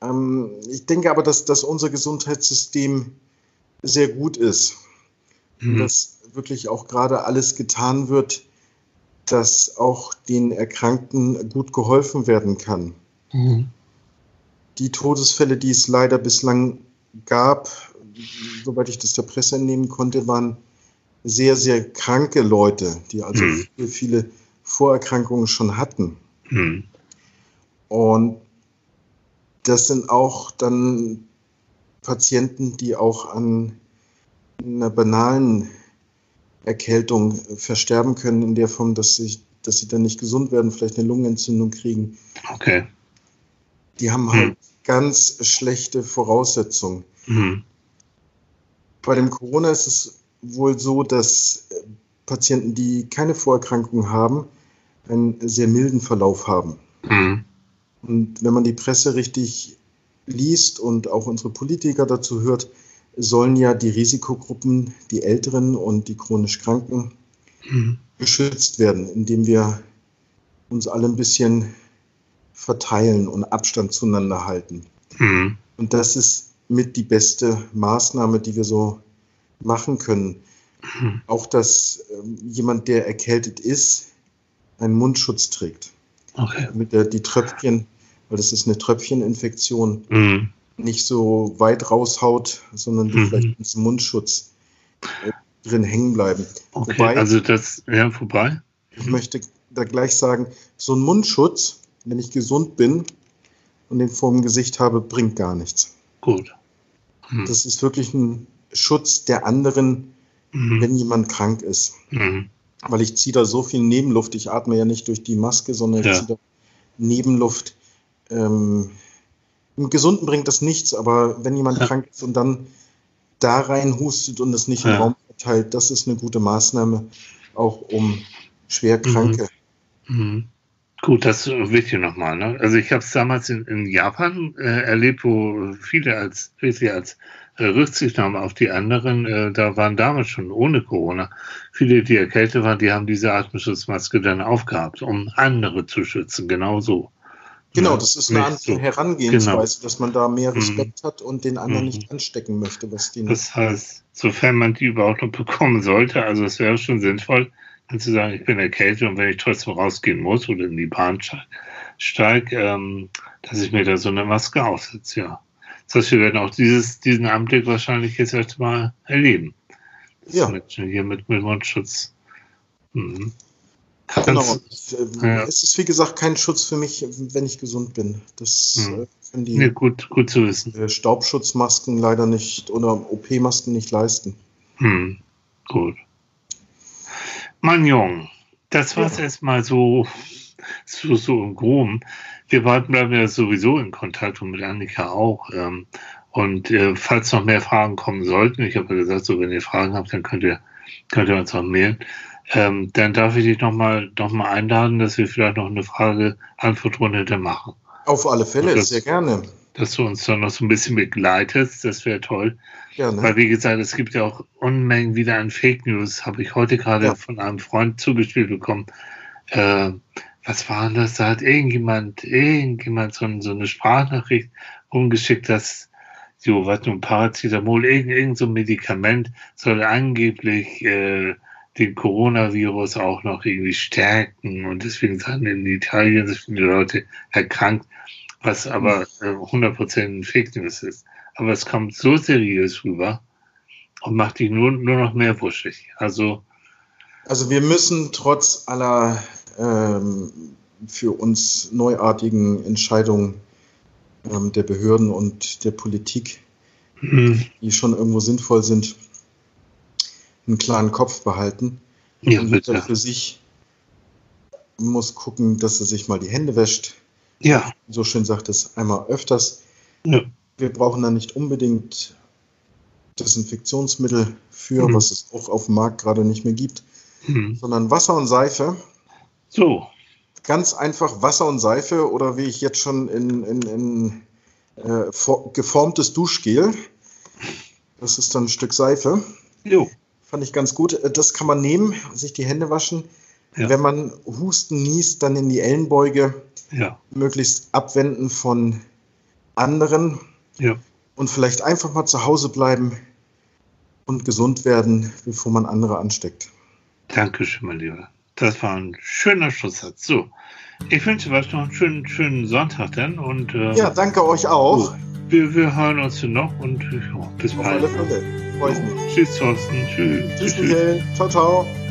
Ähm, ich denke aber, dass, dass unser Gesundheitssystem sehr gut ist. Mhm. Dass wirklich auch gerade alles getan wird, dass auch den Erkrankten gut geholfen werden kann. Mhm. Die Todesfälle, die es leider bislang gab, soweit ich das der Presse entnehmen konnte, waren sehr, sehr kranke Leute, die also mhm. viele, viele Vorerkrankungen schon hatten. Mhm. Und das sind auch dann Patienten, die auch an einer banalen Erkältung versterben können, in der Form, dass sich dass sie dann nicht gesund werden, vielleicht eine Lungenentzündung kriegen. Okay. Die haben halt hm. ganz schlechte Voraussetzungen. Hm. Bei dem Corona ist es wohl so, dass äh, Patienten, die keine Vorerkrankungen haben, einen sehr milden Verlauf haben. Hm. Und wenn man die Presse richtig liest und auch unsere Politiker dazu hört, sollen ja die Risikogruppen, die Älteren und die chronisch Kranken mhm. geschützt werden, indem wir uns alle ein bisschen verteilen und Abstand zueinander halten. Mhm. Und das ist mit die beste Maßnahme, die wir so machen können. Mhm. Auch, dass äh, jemand, der erkältet ist, einen Mundschutz trägt. Okay. Damit er die Tröpfchen, weil das ist eine Tröpfcheninfektion, mhm nicht so weit raushaut, sondern die mhm. vielleicht ins Mundschutz äh, drin hängen bleiben. Okay, wobei, also das, ja, vorbei. Ich möchte da gleich sagen, so ein Mundschutz, wenn ich gesund bin und den vor dem Gesicht habe, bringt gar nichts. Gut. Mhm. Das ist wirklich ein Schutz der anderen, mhm. wenn jemand krank ist. Mhm. Weil ich ziehe da so viel Nebenluft. Ich atme ja nicht durch die Maske, sondern ja. ich ziehe da Nebenluft. Ähm, im Gesunden bringt das nichts, aber wenn jemand ja. krank ist und dann da rein hustet und es nicht ja. im Raum verteilt, das ist eine gute Maßnahme, auch um schwer Kranke. Mhm. Gut, das ist wichtig nochmal. Ne? Also ich habe es damals in, in Japan äh, erlebt, wo viele als wirklich als äh, Rücksichtnahme auf die anderen, äh, da waren damals schon ohne Corona viele, die erkältet waren, die haben diese Atemschutzmaske dann aufgehabt, um andere zu schützen. Genau so. Genau, das ist eine andere so. Herangehensweise, genau. dass man da mehr mhm. Respekt mhm. hat und den anderen mhm. nicht anstecken möchte, was die Das heißt, sofern man die überhaupt noch bekommen sollte, also es wäre schon sinnvoll, dann zu sagen, ich bin erkältet und wenn ich trotzdem rausgehen muss oder in die Bahn steige, ähm, dass ich mir da so eine Maske aufsetze, ja. Das heißt, wir werden auch dieses, diesen Anblick wahrscheinlich jetzt erstmal erleben. Das ja. Mit, hier mit, mit Mundschutz. Mhm. Genau. Äh, ja. Es ist wie gesagt kein Schutz für mich, wenn ich gesund bin. Das hm. können die ja, gut, gut zu wissen. Äh, Staubschutzmasken leider nicht oder OP-Masken nicht leisten. Hm. Gut. Mein Jung, das war es ja. erstmal so, so, so im Groben. Wir beiden bleiben ja sowieso in Kontakt und mit Annika auch. Ähm, und äh, falls noch mehr Fragen kommen sollten, ich habe ja gesagt, so wenn ihr Fragen habt, dann könnt ihr, könnt ihr uns auch mailen. Ähm, dann darf ich dich nochmal noch mal einladen, dass wir vielleicht noch eine Frage-Antwort-Runde machen. Auf alle Fälle, das, sehr gerne. Dass du uns dann noch so ein bisschen begleitest, das wäre toll. Gerne. Weil, wie gesagt, es gibt ja auch Unmengen wieder an Fake News, habe ich heute gerade ja. von einem Freund zugespielt bekommen. Äh, was war denn das? Da hat irgendjemand, irgendjemand so, so eine Sprachnachricht umgeschickt, dass so, was nun, Paracetamol, irgend, irgend so ein Medikament soll angeblich äh, den Coronavirus auch noch irgendwie stärken und deswegen sind in Italien so viele Leute erkrankt, was aber äh, 100% Fake News ist. Aber es kommt so seriös rüber und macht dich nur, nur noch mehr wuschig. Also, also wir müssen trotz aller ähm, für uns neuartigen Entscheidungen ähm, der Behörden und der Politik, mhm. die schon irgendwo sinnvoll sind, einen klaren Kopf behalten. Ja, und jeder für sich muss gucken, dass er sich mal die Hände wäscht. Ja. So schön sagt es einmal öfters. Ja. Wir brauchen da nicht unbedingt Desinfektionsmittel für, mhm. was es auch auf dem Markt gerade nicht mehr gibt, mhm. sondern Wasser und Seife. So. Ganz einfach Wasser und Seife oder wie ich jetzt schon in, in, in äh, geformtes Duschgel. Das ist dann ein Stück Seife. Jo. Fand ich ganz gut. Äh, das kann man nehmen, sich die Hände waschen. Ja. Wenn man Husten niest, dann in die Ellenbeuge ja. möglichst abwenden von anderen. Ja. Und vielleicht einfach mal zu Hause bleiben und gesund werden, bevor man andere ansteckt. Dankeschön, mein Lieber. Das war ein schöner Schlusssatz. So, ich wünsche euch noch einen schönen, schönen Sonntag dann. Und, äh, ja, danke euch auch. Wir, wir hören uns noch und ja, bis Auf bald. Alle Fälle. Freue ich mich. Tschüss, Thorsten. Tschüss. Tschüss, Michael. Ciao, ciao.